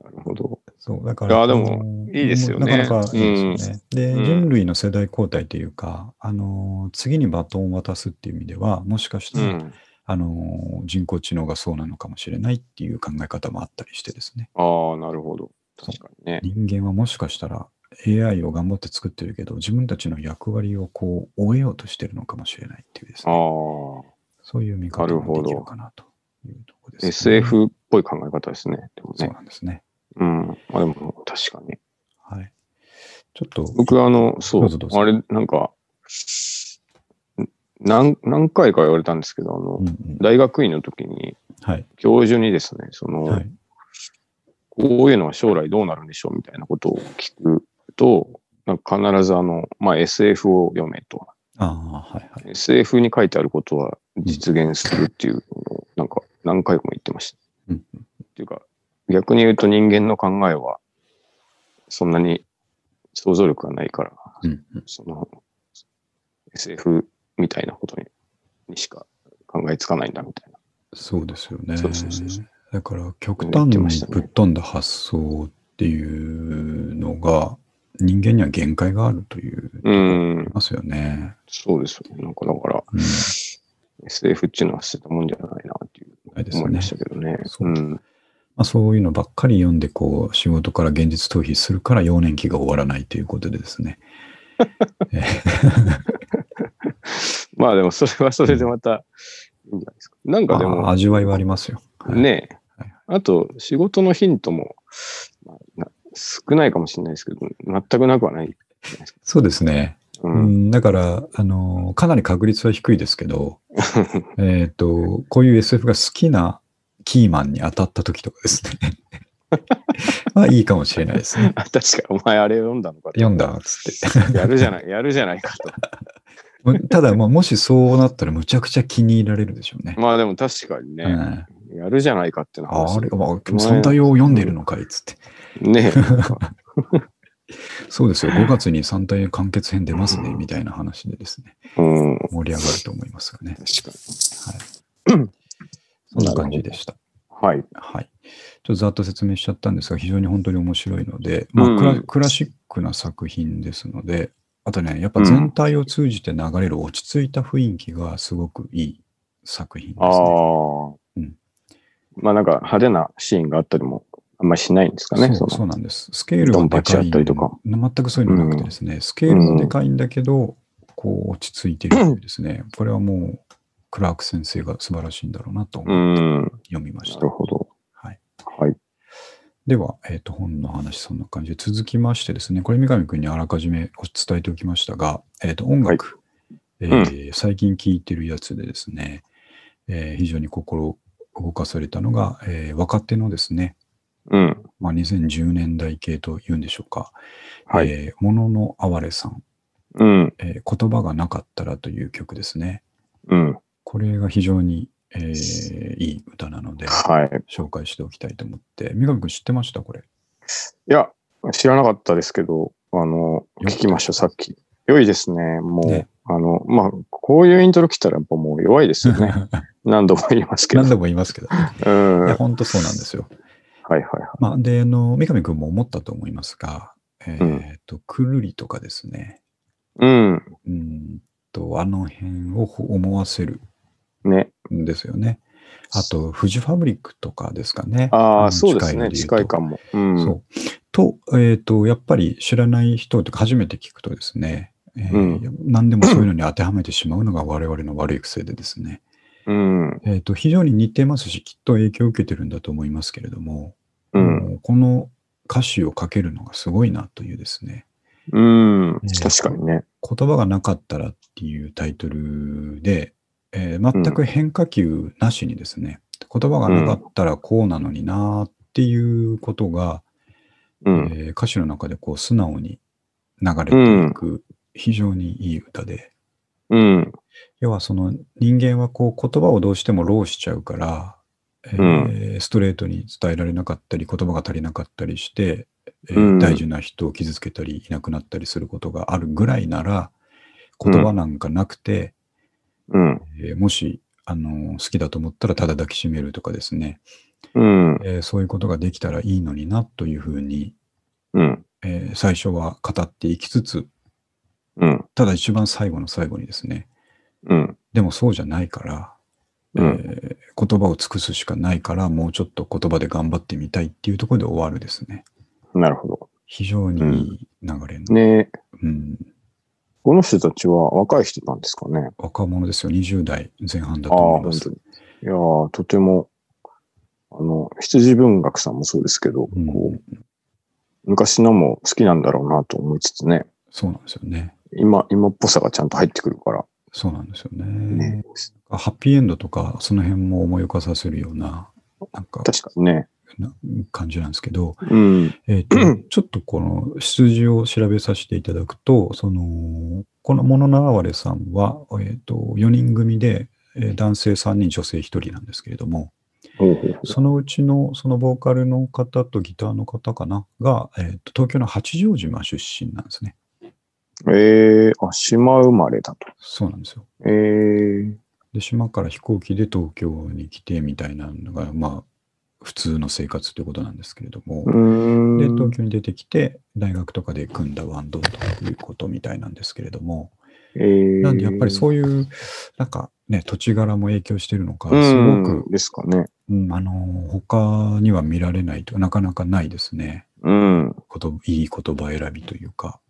なるほど。そう、だから。いやでもいいですよねなかなかいいですよね。で、うん人類の世代交代というか、あの、次にバトンを渡すっていう意味では、もしかしたら、うん。あの、人工知能がそうなのかもしれないっていう考え方もあったりしてですね。ああ、なるほど。確かにね。人間はもしかしたら AI を頑張って作ってるけど、自分たちの役割をこう、終えようとしてるのかもしれないっていうですあね。あ、そういう見方もできるかなというところです、ね。SF っぽい考え方ですね。でもそうね。なんですね。うん。まあでも、確かに。はい。ちょっと、僕はあの、そうあれ、なんか、ん何、何回か言われたんですけど、あのうん、うん、大学院の時に、はい。教授にですね、その、はい。こういうのは将来どうなるんでしょうみたいなことを聞くと、なんか必ずあの、まあ、SF を読めと。ああ、はいはい。SF に書いてあることは実現するっていうのを、なんか何回も言ってました。うんっていうか、逆に言うと人間の考えは、そんなに想像力がないから、うんうん、その、SF みたいなことににしか考えつかないんだみたいな。そうですよね。そうそうそうそうだから極言端にぶっ飛んだ発想っていうのが人間には限界があるといううんますよね。そうですよね。なんかだから、うん SF っていうのは捨てたもんじゃないなっていう思いましたけどね。そうまあ、そういうのばっかり読んでこう仕事から現実逃避するから幼年期が終わらないということでですね。え まあでもそれはそれでまたいいんじゃないですか。なんかでも、まあ味わいはありますよ。はいねえはいあと仕事のヒントも、まあな少ないかもしれないですけど、全くなくはないない。そうですね。ううんん、だから、あの、かなり確率は低いですけど、えっ、と、こういう SF が好きなキーマンに当たった時とかですね。まあいいかもしれないですね。あ確かにお前あれ読んだのかと読んだっつって。やるじゃない、やるじゃないかと。ただ、まあ、もしそうなったらむちゃくちゃ気に入られるでしょうね。まあでも確かにね、うんやるじゃないかっていうのはああれ、まあ、三体を読んでるのかいっつって。ねえなんかそうですよ、5月に三体完結編出ますね、みたいな話でですね、うん、盛り上がると思いますがね。確かそんな感じでした。に。はい。はい。ちょっとざっと説明しちゃったんですが、非常に本当に面白いので、まあクラシックな作品ですので、あとね、やっぱ全体を通じて流れる落ち着いた雰囲気がすごくいい作品ですああ、ね。うんまあなんか派手なシーンがあったりも、あんまりしないんですかね。そうそうなんです。スケールドンパチやはでかいったりとか全くそういうのなくてですね、スケールはでかいんだけど、こう落ち着いてるというですね、これはもうクラーク先生が素晴らしいんだろうなとう思ってん。読みました。なるほど。はい、はい。では、えっ、と、本の話、そんな感じで続きましてですね、これ三上君にあらかじめお伝えておきましたが、えっ、と、音楽、えー最近聴いてるやつでですね、えー非常に心動かされたのが、えー若手のですね、うん。まあ、2010年代系というんでしょうか、はい。えーもののあわれさん、うん。えー言葉がなかったらという曲ですね。うん。これが非常に、えーいい歌なので、はい。紹介しておきたいと思って、三上君知ってました？これ。いや、知らなかったですけど、あの、聞きました、さっき。良いですね。もう、ねあの、まあ、こういうイントロ来たらやっぱもう弱いですよね。何度も言いますけど。何度も言いますけど、ね、うん。いや、はい本当そうなんですよ。はいはい。まあ、で、あの、三上君も思ったと思いますが、えっ、うんと、くるりとかですね、うん。うんと、あの辺を思わせるね。んですよね。あと、フジファブリックとかですかね。あのあ、そうですね。近いかも。うん。そう。と、えっ、と、やっぱり知らない人とか初めて聞くとですね、えーうん何でもそういうのに当てはめてしまうのが我々の悪い癖でですね、うん。えっ、と、非常に似てますし、きっと影響を受けてるんだと思いますけれども、うん。この歌詞を書けるのがすごいなというですね、うん。ね確かにね。言葉がなかったらっていうタイトルで、えー全く変化球なしにですね、言葉がなかったらこうなのになっていうことが、うん。えー歌詞の中でこう素直に流れていく非常にいい歌で、うん。要はその人間はこう言葉をどうしてもローしちゃうから、えーストレートに伝えられなかったり言葉が足りなかったりして、えーうん大事な人を傷つけたりいなくなったりすることがあるぐらいなら言葉なんかなくて、うん。えーもし、あのー好きだと思ったらただ抱きしめるとかですね、うん。えーそういうことができたらいいのになというふうに、うん。えー最初は語っていきつつうん。ただ一番最後の最後にですね、うん。でもそうじゃないから、うんえー言葉を尽くすしかないから、もうちょっと言葉で頑張ってみたいっていうところで終わるですね。なるほど。非常にいい流れの、ねうん、この人たちは若い人なんですかね。若者ですよ。20代前半だああ、と思います本当。に。いやーとても、あの、羊文学さんもそうですけど、うんこう、昔のも好きなんだろうなと思いつつね、そうなんですよね。今、今っぽさがちゃんと入ってくるから、そうなんですよね。ね。ハッピーエンドとか、その辺も思い浮かさせるような、なんか、確かにね。な感じなんですけど、うん。えーと ちょっとこの出自を調べさせていただくと、その、この物のあわれさんは、えーと4人組で、えー男性3人、女性1人なんですけれども、そのうちのそのボーカルの方とギターの方かなが、えーと東京の八丈島出身なんですね。えー、あ、島生まれだと。そうなんですよ。えー、で、島から飛行機で東京に来てみたいなのが、まあ、普通の生活ということなんですけれども。で、東京に出てきて、大学とかで組んだバンドということみたいなんですけれども、えー、なんでやっぱりそういう、なんかね、土地柄も影響してるのか、うすごんく、ですかね。うんあの、他には見られないと、なかなかないですね。うん。こといい言葉選びというか。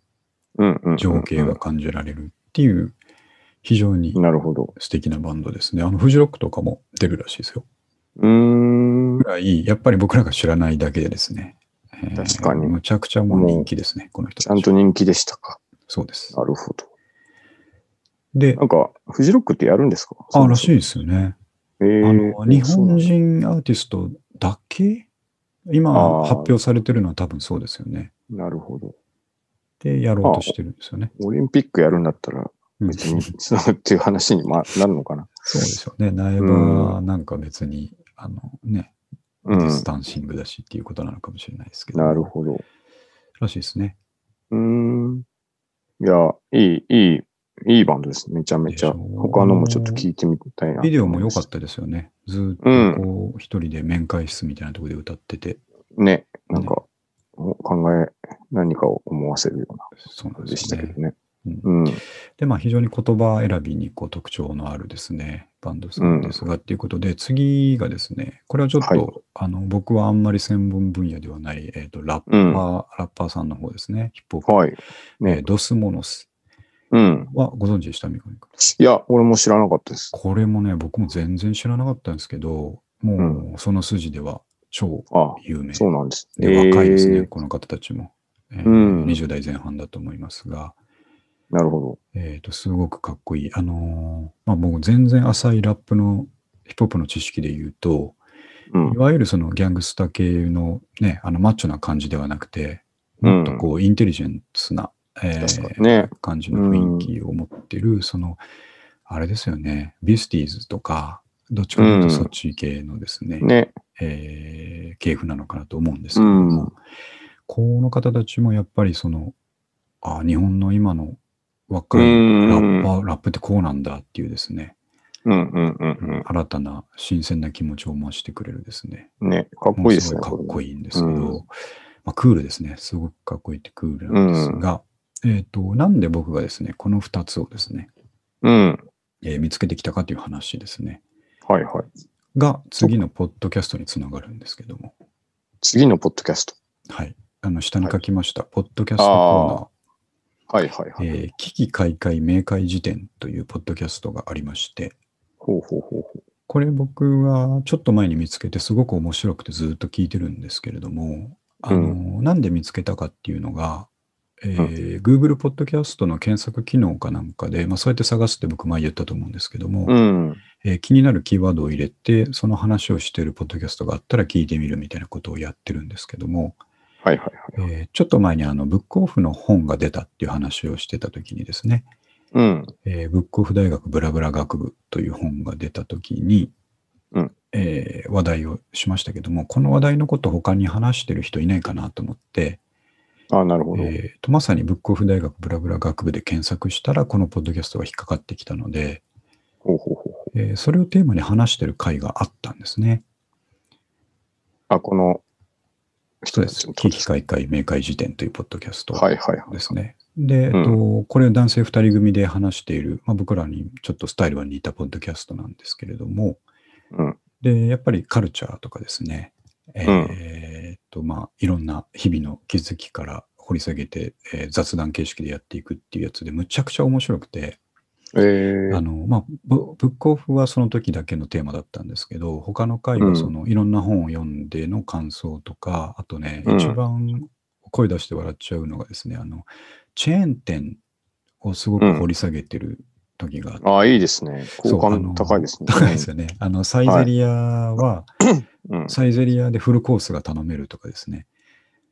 情景が感じられるっていう、非常になるほど。素敵なバンドですね。あの、フジロックとかも出るらしいですよ。うーんぐ。らい、やっぱり僕らが知らないだけでですね。えー確かにむちゃくちゃもう人気ですね、この人ちゃん。と人気でしたか。そうです。なるほど。でな、んか、フジロックってやるんですか？あ、らしいい。ですよね。えー、あの日本人アーティストだけ？今発表されてるのは多分そうですよね。なるほど。で、やろうとしてるんですよね。オリンピックやるんだったら、うん別に、そうっていう話にまなるのかな。そうですよね。苗場なんか別に、あのね、スタンシングだしっていうことなのかもしれないですけど。なるほど。らしいですね。うーん。いや、いい、いい、いいバンドです。めちゃめちゃ。他のもちょっと聞いてみたいな。ビデオも良かっ。たですよね。ずーっとこう、一人で面会室みたいなところで歌ってて。ね、なんか、お考え、何かを思わせるようなそうなんでし。たけどね。で、まあ、非常に言葉選びにこう特徴のあるですね、バンドさんですが、っていうことで、次がですね、これはちょっと、はいあの僕はあんまり専門分野ではない、えー、とラッパー、うんラッパーさんの方ですね、ヒップホップ、はい。えねー。ドスモノスうん。はご存知でした？みこみ君いや、俺も知らなかったです。これもね、僕も全然知らなかったんですけど、もうその筋では超あ有名そうなんです。で、若いですね、えーこの方たちも。えーうん20代前半だと思いますが、なるほえー、とすごくかっこいい。あのーまあ、僕全然浅いラップのヒップホップの知識で言うと、ど。うんい。わゆるそのギャングスタ系のね、あのマッチョな感じではなくて、もっとこうインテリジェンスな、えー確かにね。感じの雰囲気を持ってる、その、あれですよね、ビスティーズとか、どっちかというとそっち系のですね、ね。えー系譜なのかなと思うんですけれども、うんこの方たちもやっぱりその、あ日本の今の若いうんラッパー、ラップってこうなんだっていうですね、うんうんうん新たな新鮮な気持ちを増してくれるですね。うん。ね。かっこいいですね。もうごいかっこいい。いいんですけど、うんまあ、クールですね。すごくかっこいいってクールなんですが、えっ、と、なんで僕がですね、この2つをですね、うん。えー見つけてきたかという話ですね。はいはい。が、次のポッドキャストにつながるんですけども、次のポッドキャスト。はい。あの、下に書きました、ポッドキャストコーナー、はいはいはい。えー危機開会明快辞典というポッドキャストがありまして、ほうほうほうほこれ僕はちょっと前に見つけてすごく面白くてずっと聞いてるんですけれども、あの、なんで見つけたかっていうのが、えー Google ポッドキャストの検索機能かなんかで、まあ、そうやって探すって僕前言ったと思うんですけども、う。うん。えー気になるキーワードを入れて、その話をしているポッドキャストがあったら聞いてみるみたいなことをやってるんですけども、はいはいはい。えーちょっと前にあのブックオフの本が出たっていう話をしてた時にですね、うん。えーブックオフ大学ブラブラ学部という本が出た時に、うんえー話題をしましたけども、この話題のことを他に話してる人いないかなと思って、あなるほど。えーとまさにブックオフ大学ブラブラ学部で検索したら、このポッドキャストが引っかかってきたので、ほうほうほうほう。えーそれをテーマに話してる回があったんですね。あ、このそうです。危機開会明快辞典というポッドキャストはいはいはい。ですね。で、うんえっと、これ男性2人組で話している、まあ、僕らにちょっとスタイルは似たポッドキャストなんですけれども、うん。で、やっぱりカルチャーとかですね、えーっと、まあ、いろんな日々の気づきから掘り下げて、えー雑談形式でやっていくっていうやつで、むちゃくちゃ面白くて、えー、あの、まあ、ブブックオフはその時だけのテーマだったんですけど、他の回はその、いろんな本を読んでの感想とか、あとね、うん一番声出して笑っちゃうのがですね、あの、チェーン店をすごく掘り下げてる時があって、あいいですね。好感高いですね。高いですよね。あの、サイゼリアは、うん。サイゼリアでフルコースが頼めるとかですね。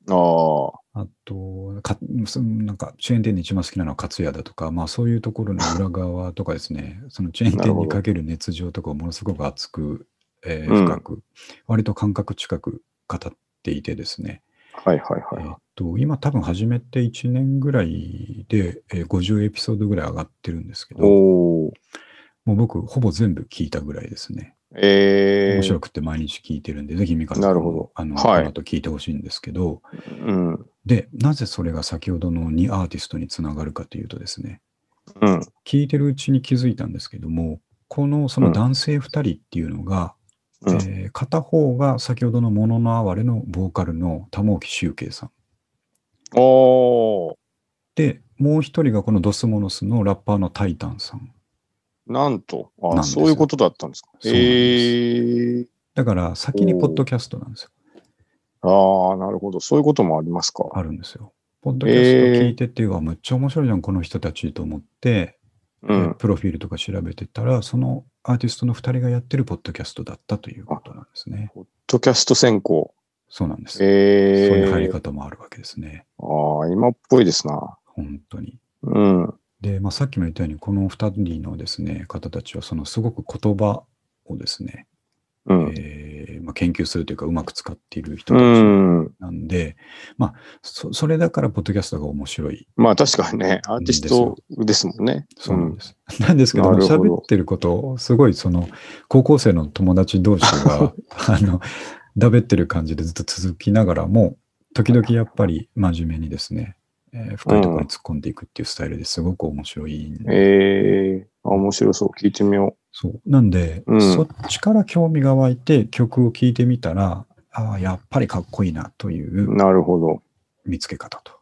ああ、あと、かそなんか、チェーン店で一番好きなのはカツヤだとか、まあそういうところの裏側とかですね、そのチェーン店にかける熱情とかをものすごく熱く、えーうん深く、割と感覚近く語っていてですね、はいはいえーはっと、今多分始めて1年ぐらいで、えー50エピソードぐらい上がってるんですけい。ど。もう僕ほぼ全部聞いたぐらいですね。えー、面白くて毎日聞いてるんで、ぜひミカさんなるほどもあの、はいこの後聞いてほしいんですけど、うん。で、なぜそれが先ほどの2アーティストにつながるかというとですね、うん。聞いてるうちに気づいたんですけども、このその男性2人っていうのが、うん。えー片方が先ほどのもののあわれのボーカルの玉置周慶さん。で、もう一人がこのドスモノスのラッパーのタイタンさん。なんと。あそういうことだったんですか。そうなんですえー。だから先にポッドキャストなんですよ。ああ、なるほど。そういうこともありますか。あるんですよ。ポッドキャスト聞いてて、はむっちゃ面白いじゃん、この人たちと思って、うん。プロフィールとか調べてたら、そのアーティストの2人がやってるポッドキャストだったということなんですね。ポッドキャスト選考。そうなんです。えー。そういう入り方もあるわけですね。ああ、今っぽいですな。本当に。うん。で、まあ、さっきも言ったように、この2人のですね、方たちは、そのすごく言葉をですね、うん。えーまあ、研究するというか、うまく使っている人うたちん。なんで、まあそ、それだから、ポッドキャストが面白い。まあ確かにね、アーティストですもんね。そうなんです。なんですけど喋ってること、すごい、その、高校生の友達同士が、あの、だべってる感じでずっと続きながらも、時々やっぱり真面目にですね、えー深いところに突っ込んでいくっていうスタイルですごく面白いんでええあ面白そう。聞いてみよそう。なんで、うんそっちから興味が湧いて曲を聴いてみたら、ああ、やっぱりかっこいいなというう。なるほど。見つけ方と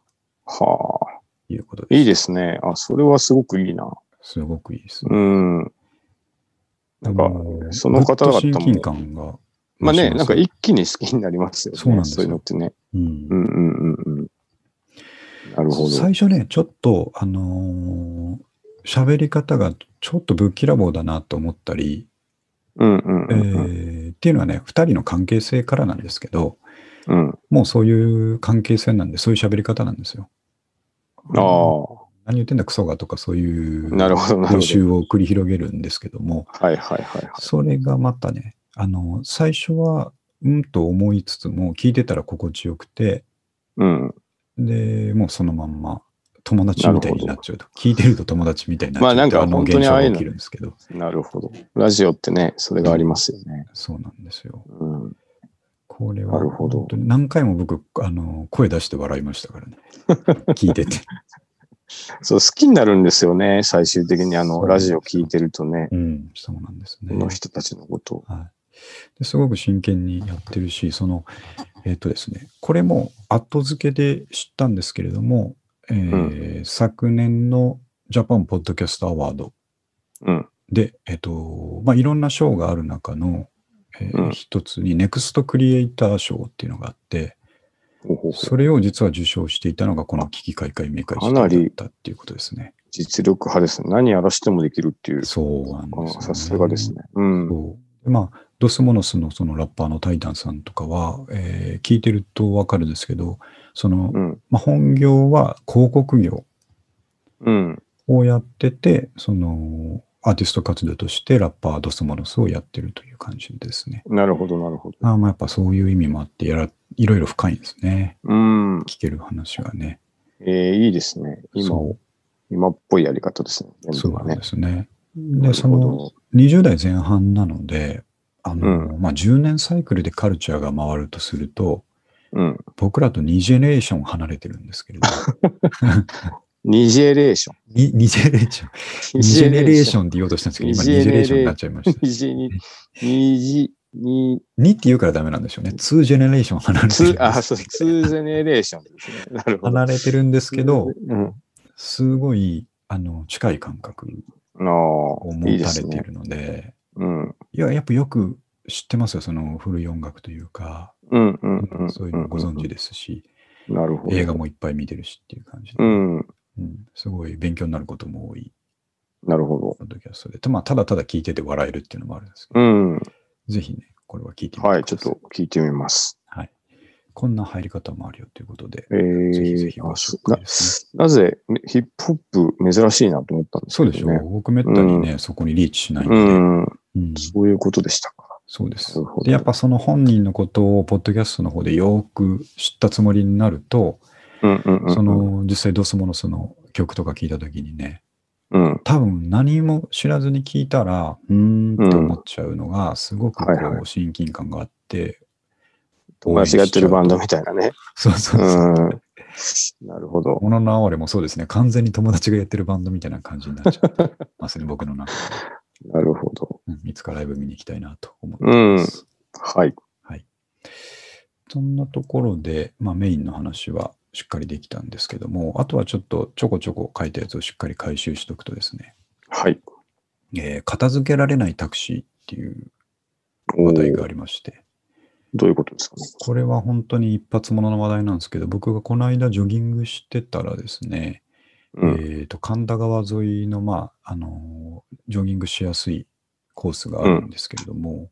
はあ。いうことです。いいですね。あ、それはすごくいいな。すごくいいですうね。ん。なんかその方々も親近感が。まあね、なんか一気に好きになりますよね。そうなんですよそういうのってね。うんうんうんうんうん。なるほど。最初ね、ちょっと、あのー喋り方がちょっとぶっきらぼうだなと思ったり、っていうのはね、二人の関係性からなんですけど、うん。もうそういう関係性なんで、そういう喋り方なんですよ。あ何言ってんだクソがとかそういう募集を繰り広げるんですけども、ど。はいはいはいはい。それがまたね、あの、最初は、うんと思いつつも、聞いてたら心地よくて、うん。で、もうそのまんま友達みたいになっちゃうと。聞いてると友達みたいになっちゃうまあなんか本当にああいうのるんですけど、なるほど。ラジオってね、それがありますよね。そうなんですよ。うん。これはなるほど本当に何回も僕、あの、声出して笑いましたからね。聞いてて。そう、好きになるんですよね。最終的にあの、ラジオ聞いてるとね、うん、そうなんですね。この人たちのことを。はい、ですごく真剣にやってるし、その、えっ、とですね、これも後付けで知ったんですけれども、えー昨年のジャパンポッドキャストアワードうん。で、えっ、と、まあ、いろんな賞がある中の、えーうん一つにネクストクリエイター賞っていうのがあって、それを実は受賞していたのがこの危機開会明快かなりだったっていうことですね。実力派ですね。何やらしてもできるっていう。そうなんですよ、ね。あさすがですね。うん。まあ、ドスモノスのそのラッパーのタイタンさんとかは、えー聞いてるとわかるんですけど、その、うん。まあ、本業は広告業うん。をやってて、その、アーティスト活動としてラッパードスモノスをやってるという感じですね。なるほど、なるほど。あまあやっぱそういう意味もあってやら、いろいろ深いんですね。うん。聞ける話がね。えー、いいですね。今そ、今っぽいやり方ですね。う、そうなんねで。すね。なで、そのるほど20代前半なので、あの、うまあ10年サイクルでカルチャーが回るとすると、うん。僕らと2ジェネレーション離れてるんですけれど、ニジェレーション。に2ジェネレーション、2ジェネレーションって言おうとしたんですけど、今2ジェネレーションになっちゃいました。ニジに、ニジ、に、2って言うからダメなんでしょうね。2ジェネレーション離れてるあ、ですそう、 two generation ですね。なるほど。離れてるんですけど、うん。すごい、あの、近い感覚あをあ、持たれていいいですね。るので、うん。いや、やっぱよく知ってますよ、その古い音楽というか、うん、うん、うん。そういうのご存知ですし、なるほど。映画もいっぱい見てるしっていう感じで、うん。うんすごい勉強になることも多いなるほど。ポッドキャストで、まあ、ただただ聞いてて笑えるっていうのもあるんですけど、うん。ぜひね、これは聞いてみてください。はい、ちょっと聞いてみます。はい。こんな入り方もあるよということで、えー、ぜひぜひごあ紹なぜヒップホップ珍しいなと思ったんですそうでしょう。僕めったにね、そこにリーチしないんで、うん。うんそういうことでしたか。そうですで、やっぱその本人のことを、ポッドキャストの方でよく知ったつもりになると、うんうんうん。そ、の、実際ドスモノスの曲とか聞いたときにね、うん。多分何も知らずに聞いたら、うーんって思っちゃうのが、すごくこはいはう、親近感があって、友達がやってるバンドみたいなね。そうそうそう。うん。なるほど。もののあれもそうですね。完全に友達がやってるバンドみたいな感じになっちゃってますね、僕の中で。なるほど。うんいつかライブ見に行きたいなと思ってます。はい。はい。そんなところで、まあメインの話はしっかりできたんですけども、あとはちょっとちょこちょこ書いたやつをしっかり回収しとくとですね、はい。えー片付けられないタクシーっていうお話題があーりまして、どういうことですかね？これは本当に一発ものの話題なんですけど、僕がこの間ジョギングしてたらですね、うん。えーと神田川沿いの、まああのージョギングしやすいコースがあるんですけれども、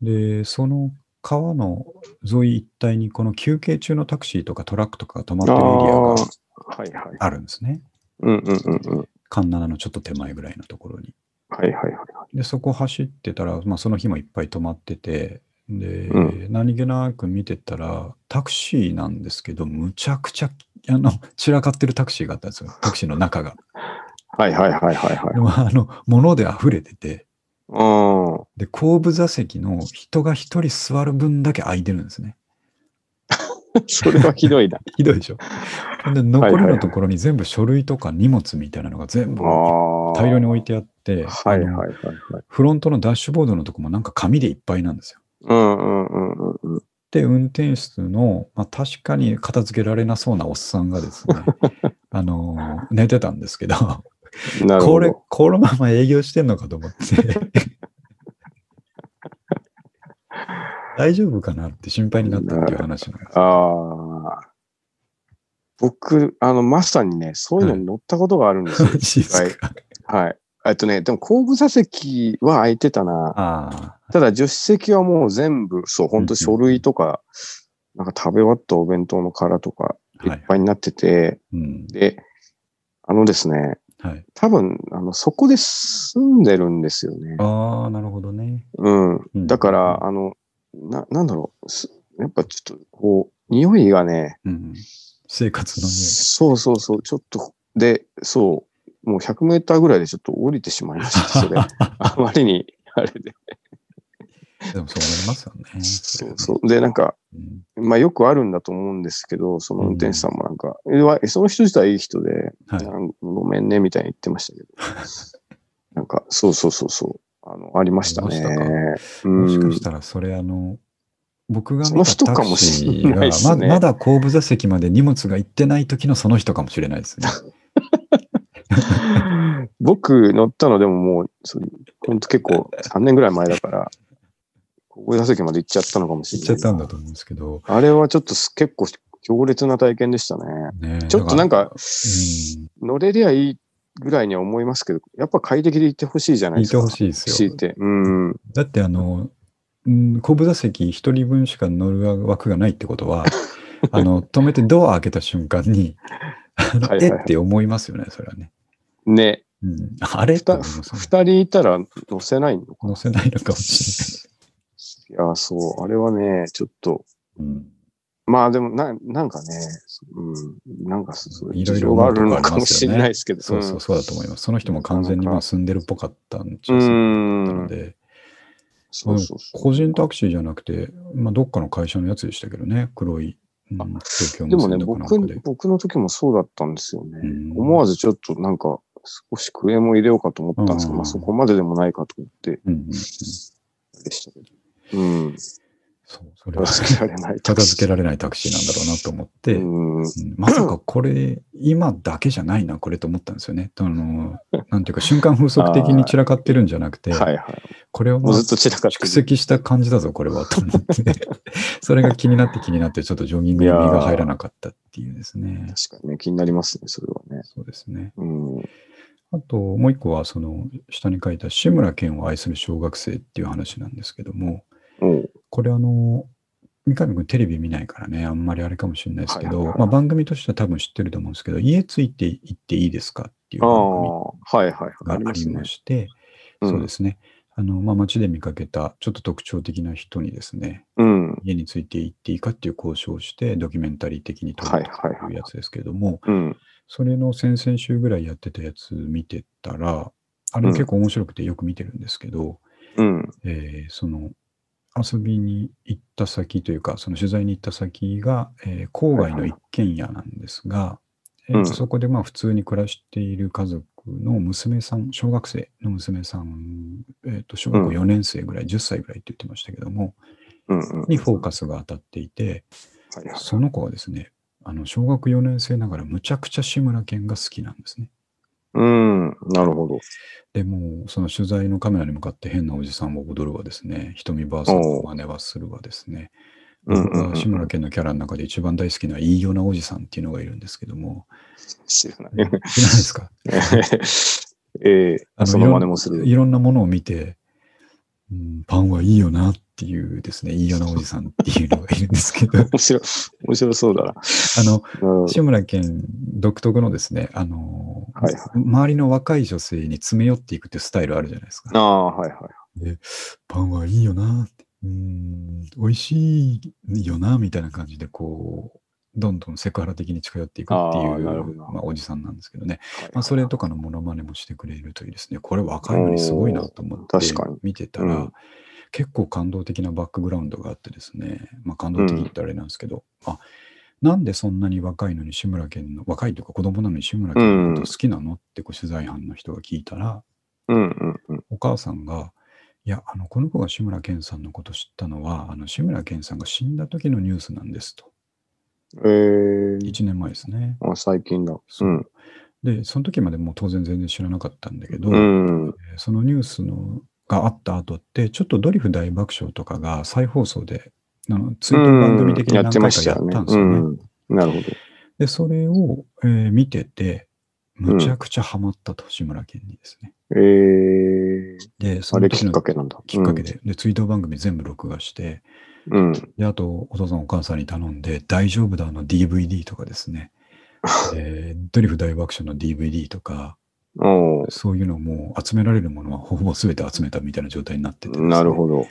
でその川の沿い一帯にこの休憩中のタクシーとかトラックとかが止まってるエリアがあるんですね。うんうんうんうん。環七のちょっと手前ぐらいのところに。はいはいはい。で、そこ走ってたら、まあ、その日もいっぱい止まってて、で、う何気なく見てたら、タクシーなんですけど、むちゃくちゃ、あの、散らかってるタクシーがあったんですよ。タクシーの中が。はいはいはいはいはいで。もあの、物で溢れてて、うん。で、後部座席の人が一人座る分だけ空いてるんですね。それはひどいな。ひどいでしょ。で、残りのところに全部書類とか荷物みたいなのが全部あ大量に置いてあって、はいはいはいはい。フロントのダッシュボードのとこもなんか紙でいっぱいなんですよ。うんうんうんうんうん。で、運転室の、まあ、確かに片付けられなそうなおっさんがですね、あのー寝てたんですけど、なるほこれど。、このまま営業してんのかと思って、大丈夫かなって心配になったっていう話なんです。ああ。僕、あの、まさにね、そういうのに乗ったことがあるんですよ。マジですかはい。えっとね、でも後部座席は空いてたな。あただ助手席はもう全部、そう、本当書類とか、なんか食べ終わったお弁当の殻とかあ、いはい。っぱいになってて、うん。で、あのですね、はい。多分、あの、そこで住んでるんですよね。ああ、なるほどね。うん。うんだから、、あの、な、なんだろう。すやっぱちょっと、こう、匂いがね、うん、生活のね。そうそうそう、ちょっと、で、そう、もう100メーターぐらいでちょっと降りてしまいました、それ。あまりに、あれで。でもそうなりますよね。そうそう。で、なんか、うん。まあよくあるんだと思うんですけど、その運転手さんもなんか、えわその人自体いい人で、はいごめんね、みたいに言ってましたけど。なんか、そうそうそうそう。あの、ありましたね。したもしかしたらそれあの、僕がその人かもしれないですねままだ後部座席まで荷物が行ってない時のその人かもしれないですね。僕乗ったのでももう、そうほんと結構 3年ぐらい前だから、ここ座席まで行っちゃったのかもし行れない。っちゃったんだと思うんですけど、あれはちょっとす結構強烈な体験でしたね。ね、ちょっとなんかうん、乗れりゃいいぐらいには思いますけど、やっぱ快適で行ってほしいじゃないですか。いてほしいですよ。強いて。うん。だってあの、うん後部座席一人分しか乗る枠がないってことは、あの、止めてドア開けた瞬間に、あのはいはいはいえって思いますよね、それはね。ね。うん、あれ二人いたら乗せないのか乗せないのかもしいや、そう。あれはね、ちょっと、れない。うんまあでもな、なんかね、うん、なんかそういろいろ事情があるのかもしれないですけど。そうそう、そうだと思います。その人も完全にまあ住んでるっぽかったんちうゃのうん。で、そうそうそう。個人タクシーじゃなくて、まあ、どっかの会社のやつでしたけどね、黒い、うんあ東京でもね、僕。僕の時もそうだったんですよね。うん思わずちょっとなんか、少しクレームを入れようかと思ったんですけど、うんまあそこまででもないかと思って、でしたけど。うん。そう、それは片付けられない。片付けられないタクシーなんだろうなと思って、まさかこれ、今だけじゃないな、これと思ったんですよね。あのなんていうか、瞬間風速的に散らかってるんじゃなくて、はいはい。これをずっと散らか蓄る。積した感じだぞ、これは、と思って。それが気になって気になって、ちょっとジョギングに身が入らなかったっていうですね。確かにね、気になりますね、それはね。そうですね。うん。あと、もう一個は、その、下に書いた志村けんを愛する小学生っていう話なんですけども、うん。これあの、三上君テレビ見ないからね、あんまりあれかもしれないですけど、はいはいはいまあ、番組としては多分知ってると思うんですけど、家ついて行っていいですかっていう番はいはい。組がありますねま。して、うんそうですね。あの、まあ、街で見かけたちょっと特徴的な人にですね、うん。家について行っていいかっていう交渉をして、ドキュメンタリー的に撮るはいはいはいというやつですけれども、うん。それの先々週ぐらいやってたやつ見てたら、あれ結構面白くてよく見てるんですけど、うん。えーその遊びに行った先というか、その取材に行った先が、えー郊外の一軒家なんですが、えーうんそこでまあ普通に暮らしている家族の娘さん、小学生の娘さん、えーと小学校うん4年生ぐらい、10歳ぐらいって言ってましたけども、うん。うん。にフォーカスが当たっていて。その子はですね、あの小学4年生ながらむちゃくちゃ志村けんが好きなんですね。うん。なるほど。でもうその取材のカメラに向かって変なおじさんを踊るわですね、瞳バーサの真似はするわですね。僕が志村けんのキャラの中で一番大好きないいようなおじさんっていうのがいるんですけども、知らない。知らないですか？ええあのその真似もする。いろんなものを見て、うん、パンはいいよなっていうですね、いいようなおじさんっていうのがいるんですけど、あ 面白い、面白そうだな。の、うん。志村けん独特のですね、あの、はいはい周りの若い女性に詰め寄っていくっていうスタイルあるじゃないですか。ああ、はいはい。パンはいいよなって、うーん、美味しいよな、みたいな感じで、こう、どんどんセクハラ的に近寄っていくっていうまあ、おじさんなんですけどね。はいまあ、それとかのモノマネもしてくれるというですね、これ若いのにすごいなと思って見てたら、うん結構感動的なバックグラウンドがあってですね、まあ、感動的ってあれなんですけど、あなんでそんなに若いのに志村けんの、若いというか子供なのに志村けんのこと好きなのってこう取材班の人が聞いたら、うんうんうん。お母さんが、いや、あのこの子が志村けんさんのこと知ったのは、あの志村けんさんが死んだ時のニュースなんですと。えー、1年前ですね。あ最近だ。そううんで、その時までもう当然全然知らなかったんだけど、うん。えーそのニュースのがあった後って、ちょっとドリフ大爆笑とかが再放送で、あのツイート番組的にやってま何回かやしたよね。ったんですよね。うん。なるほど。で、それを、えー見てて、むちゃくちゃハマったと、志村けんにですね。えー、で、そあれきっかけなんだ。きっかけで、で、ツイート番組全部録画して、うん。で、あと、お父さんお母さんに頼んで、大丈夫だの DVD とかですね、えードリフ大爆笑の DVD とか、そういうのも集められるものはほぼ全て集めたみたいな状態になっててね、なるほど。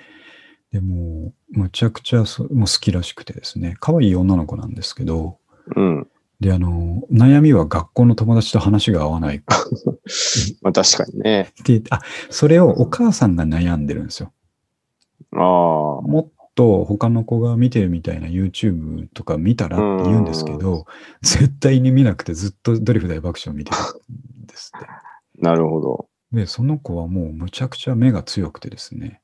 でもう、むちゃくちゃそもう好きらしくてですね、可愛い女の子なんですけど、うん。で、あの、悩みは学校の友達と話が合わない まあ確かにね。って言って、あ、それをお母さんが悩んでるんですよ。ああ。もっと他の子が見てるみたいな YouTube とか見たらって言うんですけど、絶対に見なくてずっとドリフ大爆笑を見てるんですって。なるほど。で、その子はもうむちゃくちゃ目が強くてですね、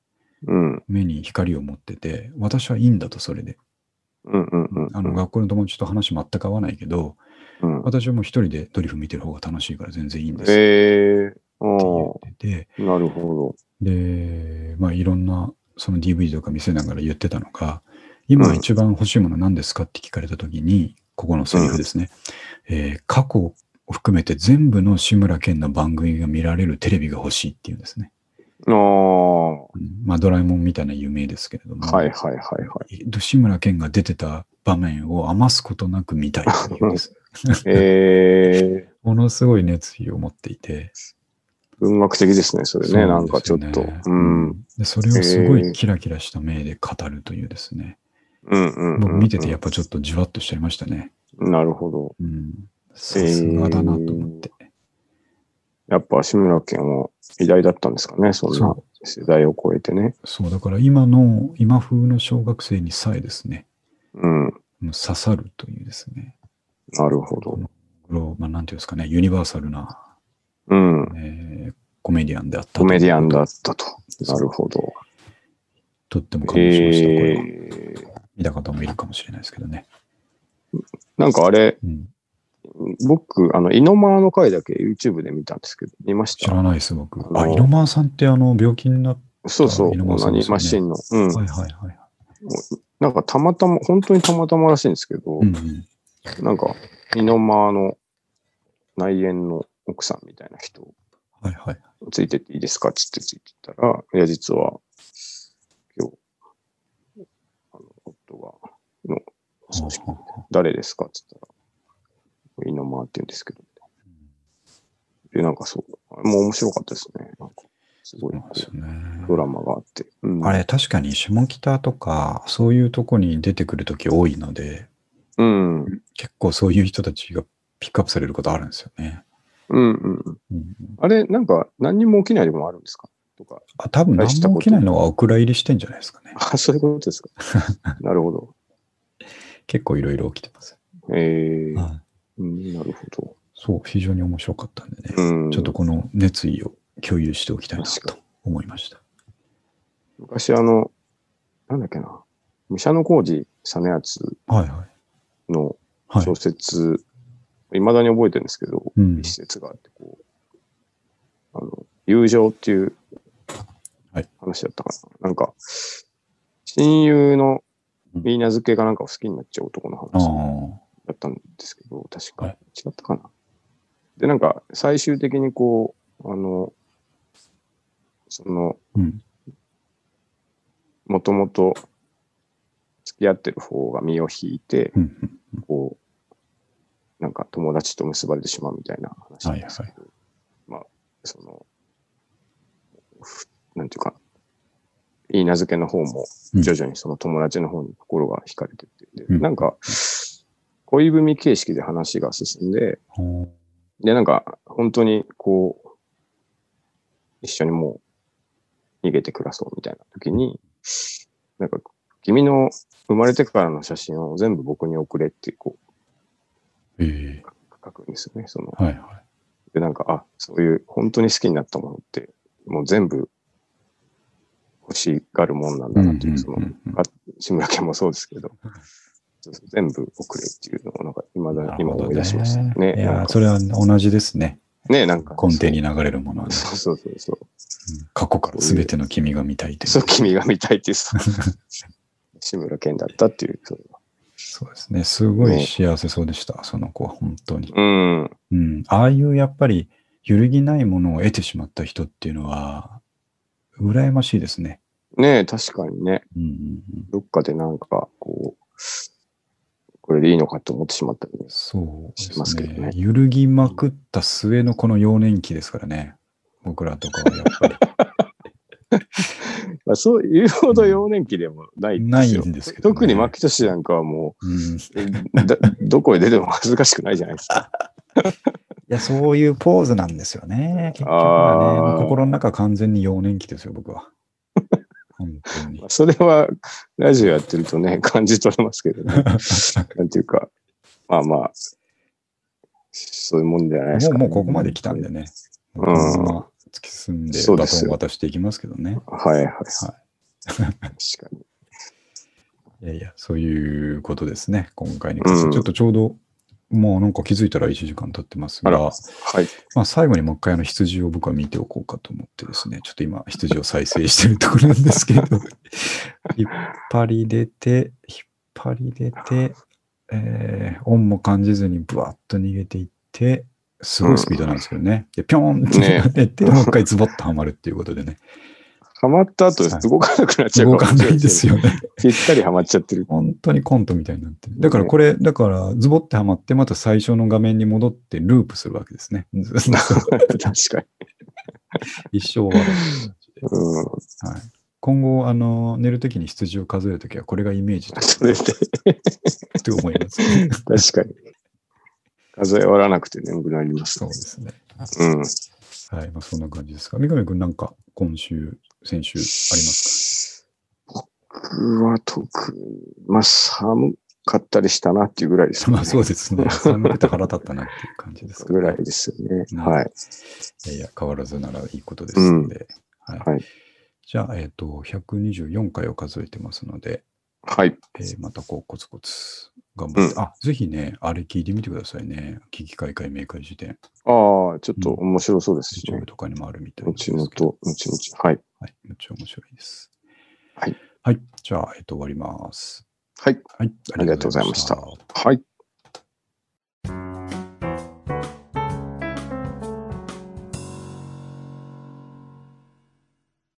うん。目に光を持ってて、私はいいんだと、それで。うんうんうん。あの、学校の友達と話全く合わないけど、うん、私はもう一人でドリフ見てる方が楽しいから全然いいんですってえー、お言ってて、ーなるほで、まあいろんなその DVD とか見せながら言ってたのが、今一番欲しいもの何ですかって聞かれたときに、ここのセリフですね、えー過去を含めて全部の志村けんの番組が見られるテレビが欲しいっていうんですね。ど。あまあドラえもんみたいな有名ですけれども、はいはいはいはい。志村けんが出てた場面を余すことなく見たいっていうんです。えー、ものすごい熱意を持っていて、文学的ですね、それね。そうなんかちょっと。うん。でそれをすごいキラキラした目で語るというですね、うんうんうん。僕見ててやっぱちょっとじわっとしちゃいましたね。なるほど。うん。さすがだなと思って。やっぱ志村けんは偉大だったんですかね、そんなそ世代を超えてね。そう、だから今の、今風の小学生にさえですね、うん。刺さるというですね、なるほど。まあ、なんていうんですかね、ユニバーサルな、うん。えーコメディアンであったコメディアンだだったと。なるほど。とっても感動しました。えー、見た方もいるかもしれないですけどね。なんかあれ、うん、僕、あの、イノマーの回だけ YouTube で見たんですけど、見ました？知らないです、僕。あのあ、猪間さんってあの、病気になっそうそう、ねマシンの。うん。はいはいはい。なんかたまたま、本当にたまたまらしいんですけど、うんうん。なんか、イノマーの内縁の奥さんみたいな人はいはい。ついてっていいですか？っつってついてったら、いや、実は、今日、あの、夫が、の、誰ですか？っつったら、イノマーって言うんですけど、で、なんかそう、もう面白かったですね。なんか、すごいすよね。ドラマがあって。うん、あれ、確かに下北とか、そういうとこに出てくるとき多いので、うん。結構そういう人たちがピックアップされることあるんですよね。うんうん。うん、あれ、なんか、何にも起きないでもあるんですか？とか。あ多分何も起きないのはお蔵入りしてんじゃないですかね。あ、そういうことですか。なるほど。結構いろいろ起きてます。えーはいうん、なるほど。そう、非常に面白かったんでね、うん。ちょっとこの熱意を共有しておきたいなと思いました。昔あの、なんだっけな、武者の工事実篤はいはい。のはい小。説、いまだに覚えてるんですけど、うん一節があって、こう、あの、友情っていうはい話だったかな。なんか、親友の言い名付けがなんか好きになっちゃう男のあ話あ。だったんですけど、確か、はい違ったかな。で、なんか、最終的にこう、あの、その、うん。もともと付き合ってる方が身を引いて、うん。こう、なんか友達と結ばれてしまうみたいな話なんですけど、まあ、その、ふなんていうか、いい名付けの方もうん。徐々にその友達の方に心が惹かれてって、でうん。なんか、恋文形式で話が進んで、ほう。で、なんか、本当にこう、一緒にもう逃げて暮らそうみたいな時に、なんか、君の生まれてからの写真を全部僕に送れってこええう書くんですよね。そのはいはで、なんか、あ、そういう本当に好きになったものって、もう全部欲しがるもんなんい。だなっていう、その志村けんもそうですけど、全部送れっていうのを、なんか今だ、今思い出しましたね。いや、それは同じですね。ね、なんか。根底に流れるものはね。そうそうそうそう。うん過去から全ての君が見たいという。そう、君が見たいって 志村けんだったっていう。そうそうですね。すごい幸せそうでした、その子は本当に。うん。うん。ああいうやっぱり揺るぎないものを得てしまった人っていうのは、羨ましいですね。ね確かにね。うんうんうん、どっかでなんか、こう、これでいいのかと思ってしまったりね。そうしますけどね揺るぎまくった末のこの幼年期ですからね。僕らとかはやっぱり。まあ、そういうほど幼年期でもないですよ。ないんですけどね特に牧俊なんかはもうん、う、だどこへ出ても恥ずかしくないじゃないですか。いや、そういうポーズなんですよね。結局はね、あ心の中完全に幼年期ですよ、僕は。本当に。それは、ラジオやってるとね、感じ取れますけどね。なんていうか、まあまあ、そういうもんじゃないですか、もうもうここまで来たんでね。んこのまま突き進んでバトンを渡していきますけどね。はいはい。は確かに。いやいや、そういうことですね。今回にうんちょっとちょうど、もうなんか気づいたら1時間経ってますが、はい。まあ、最後にもう一回あの羊を僕は見ておこうかと思ってですね、ちょっと今羊を再生してるところなんですけど、引っ張り出て、引っ張り出て、えー、音も感じずにブワッと逃げていって、すごいスピードなんですけどね。で、ぴょんってね出て、もう一回ズボッとはまるっていうことでね。ハマった後はい動かなくなっちゃう動かないですよ。よね。ぴったりハマっちゃってる。本当にコントみたいになってる。だからこれ、だからズボってはまって、また最初の画面に戻ってループするわけですね。確か一生終わる。に。うん。はい、今後、あの、寝るときに羊を数えるときは、これがイメージだそれで、と思います。確かに。数え終わらなくて眠くなりますそうですね。うん。はい、まあ、そんな感じですか。三上君、なんか今週、先週あります僕は特に、まあ寒かったりしたなっていうぐらいですかね。まあそうですね。寒くて腹立ったなっていう感じですか、ぐらいですよね。うんはい。いやいや、変わらずならいいことですので。はい、はい。じゃあ、えっ、と、124回を数えてますので、はい。えーまたこうコツコツ頑張って、うんあ、ぜひね、あれ聞いてみてくださいね。危機開会明快辞典。ああ、ちょっと面白そうですしね YouTube。とかにもあるみたいです後々、後々。はい。はい、めっちゃ面白いです。はい。はい、じゃあ、えっと、終わります。はい。はい、ありがとうございましたありがとうございましたはい。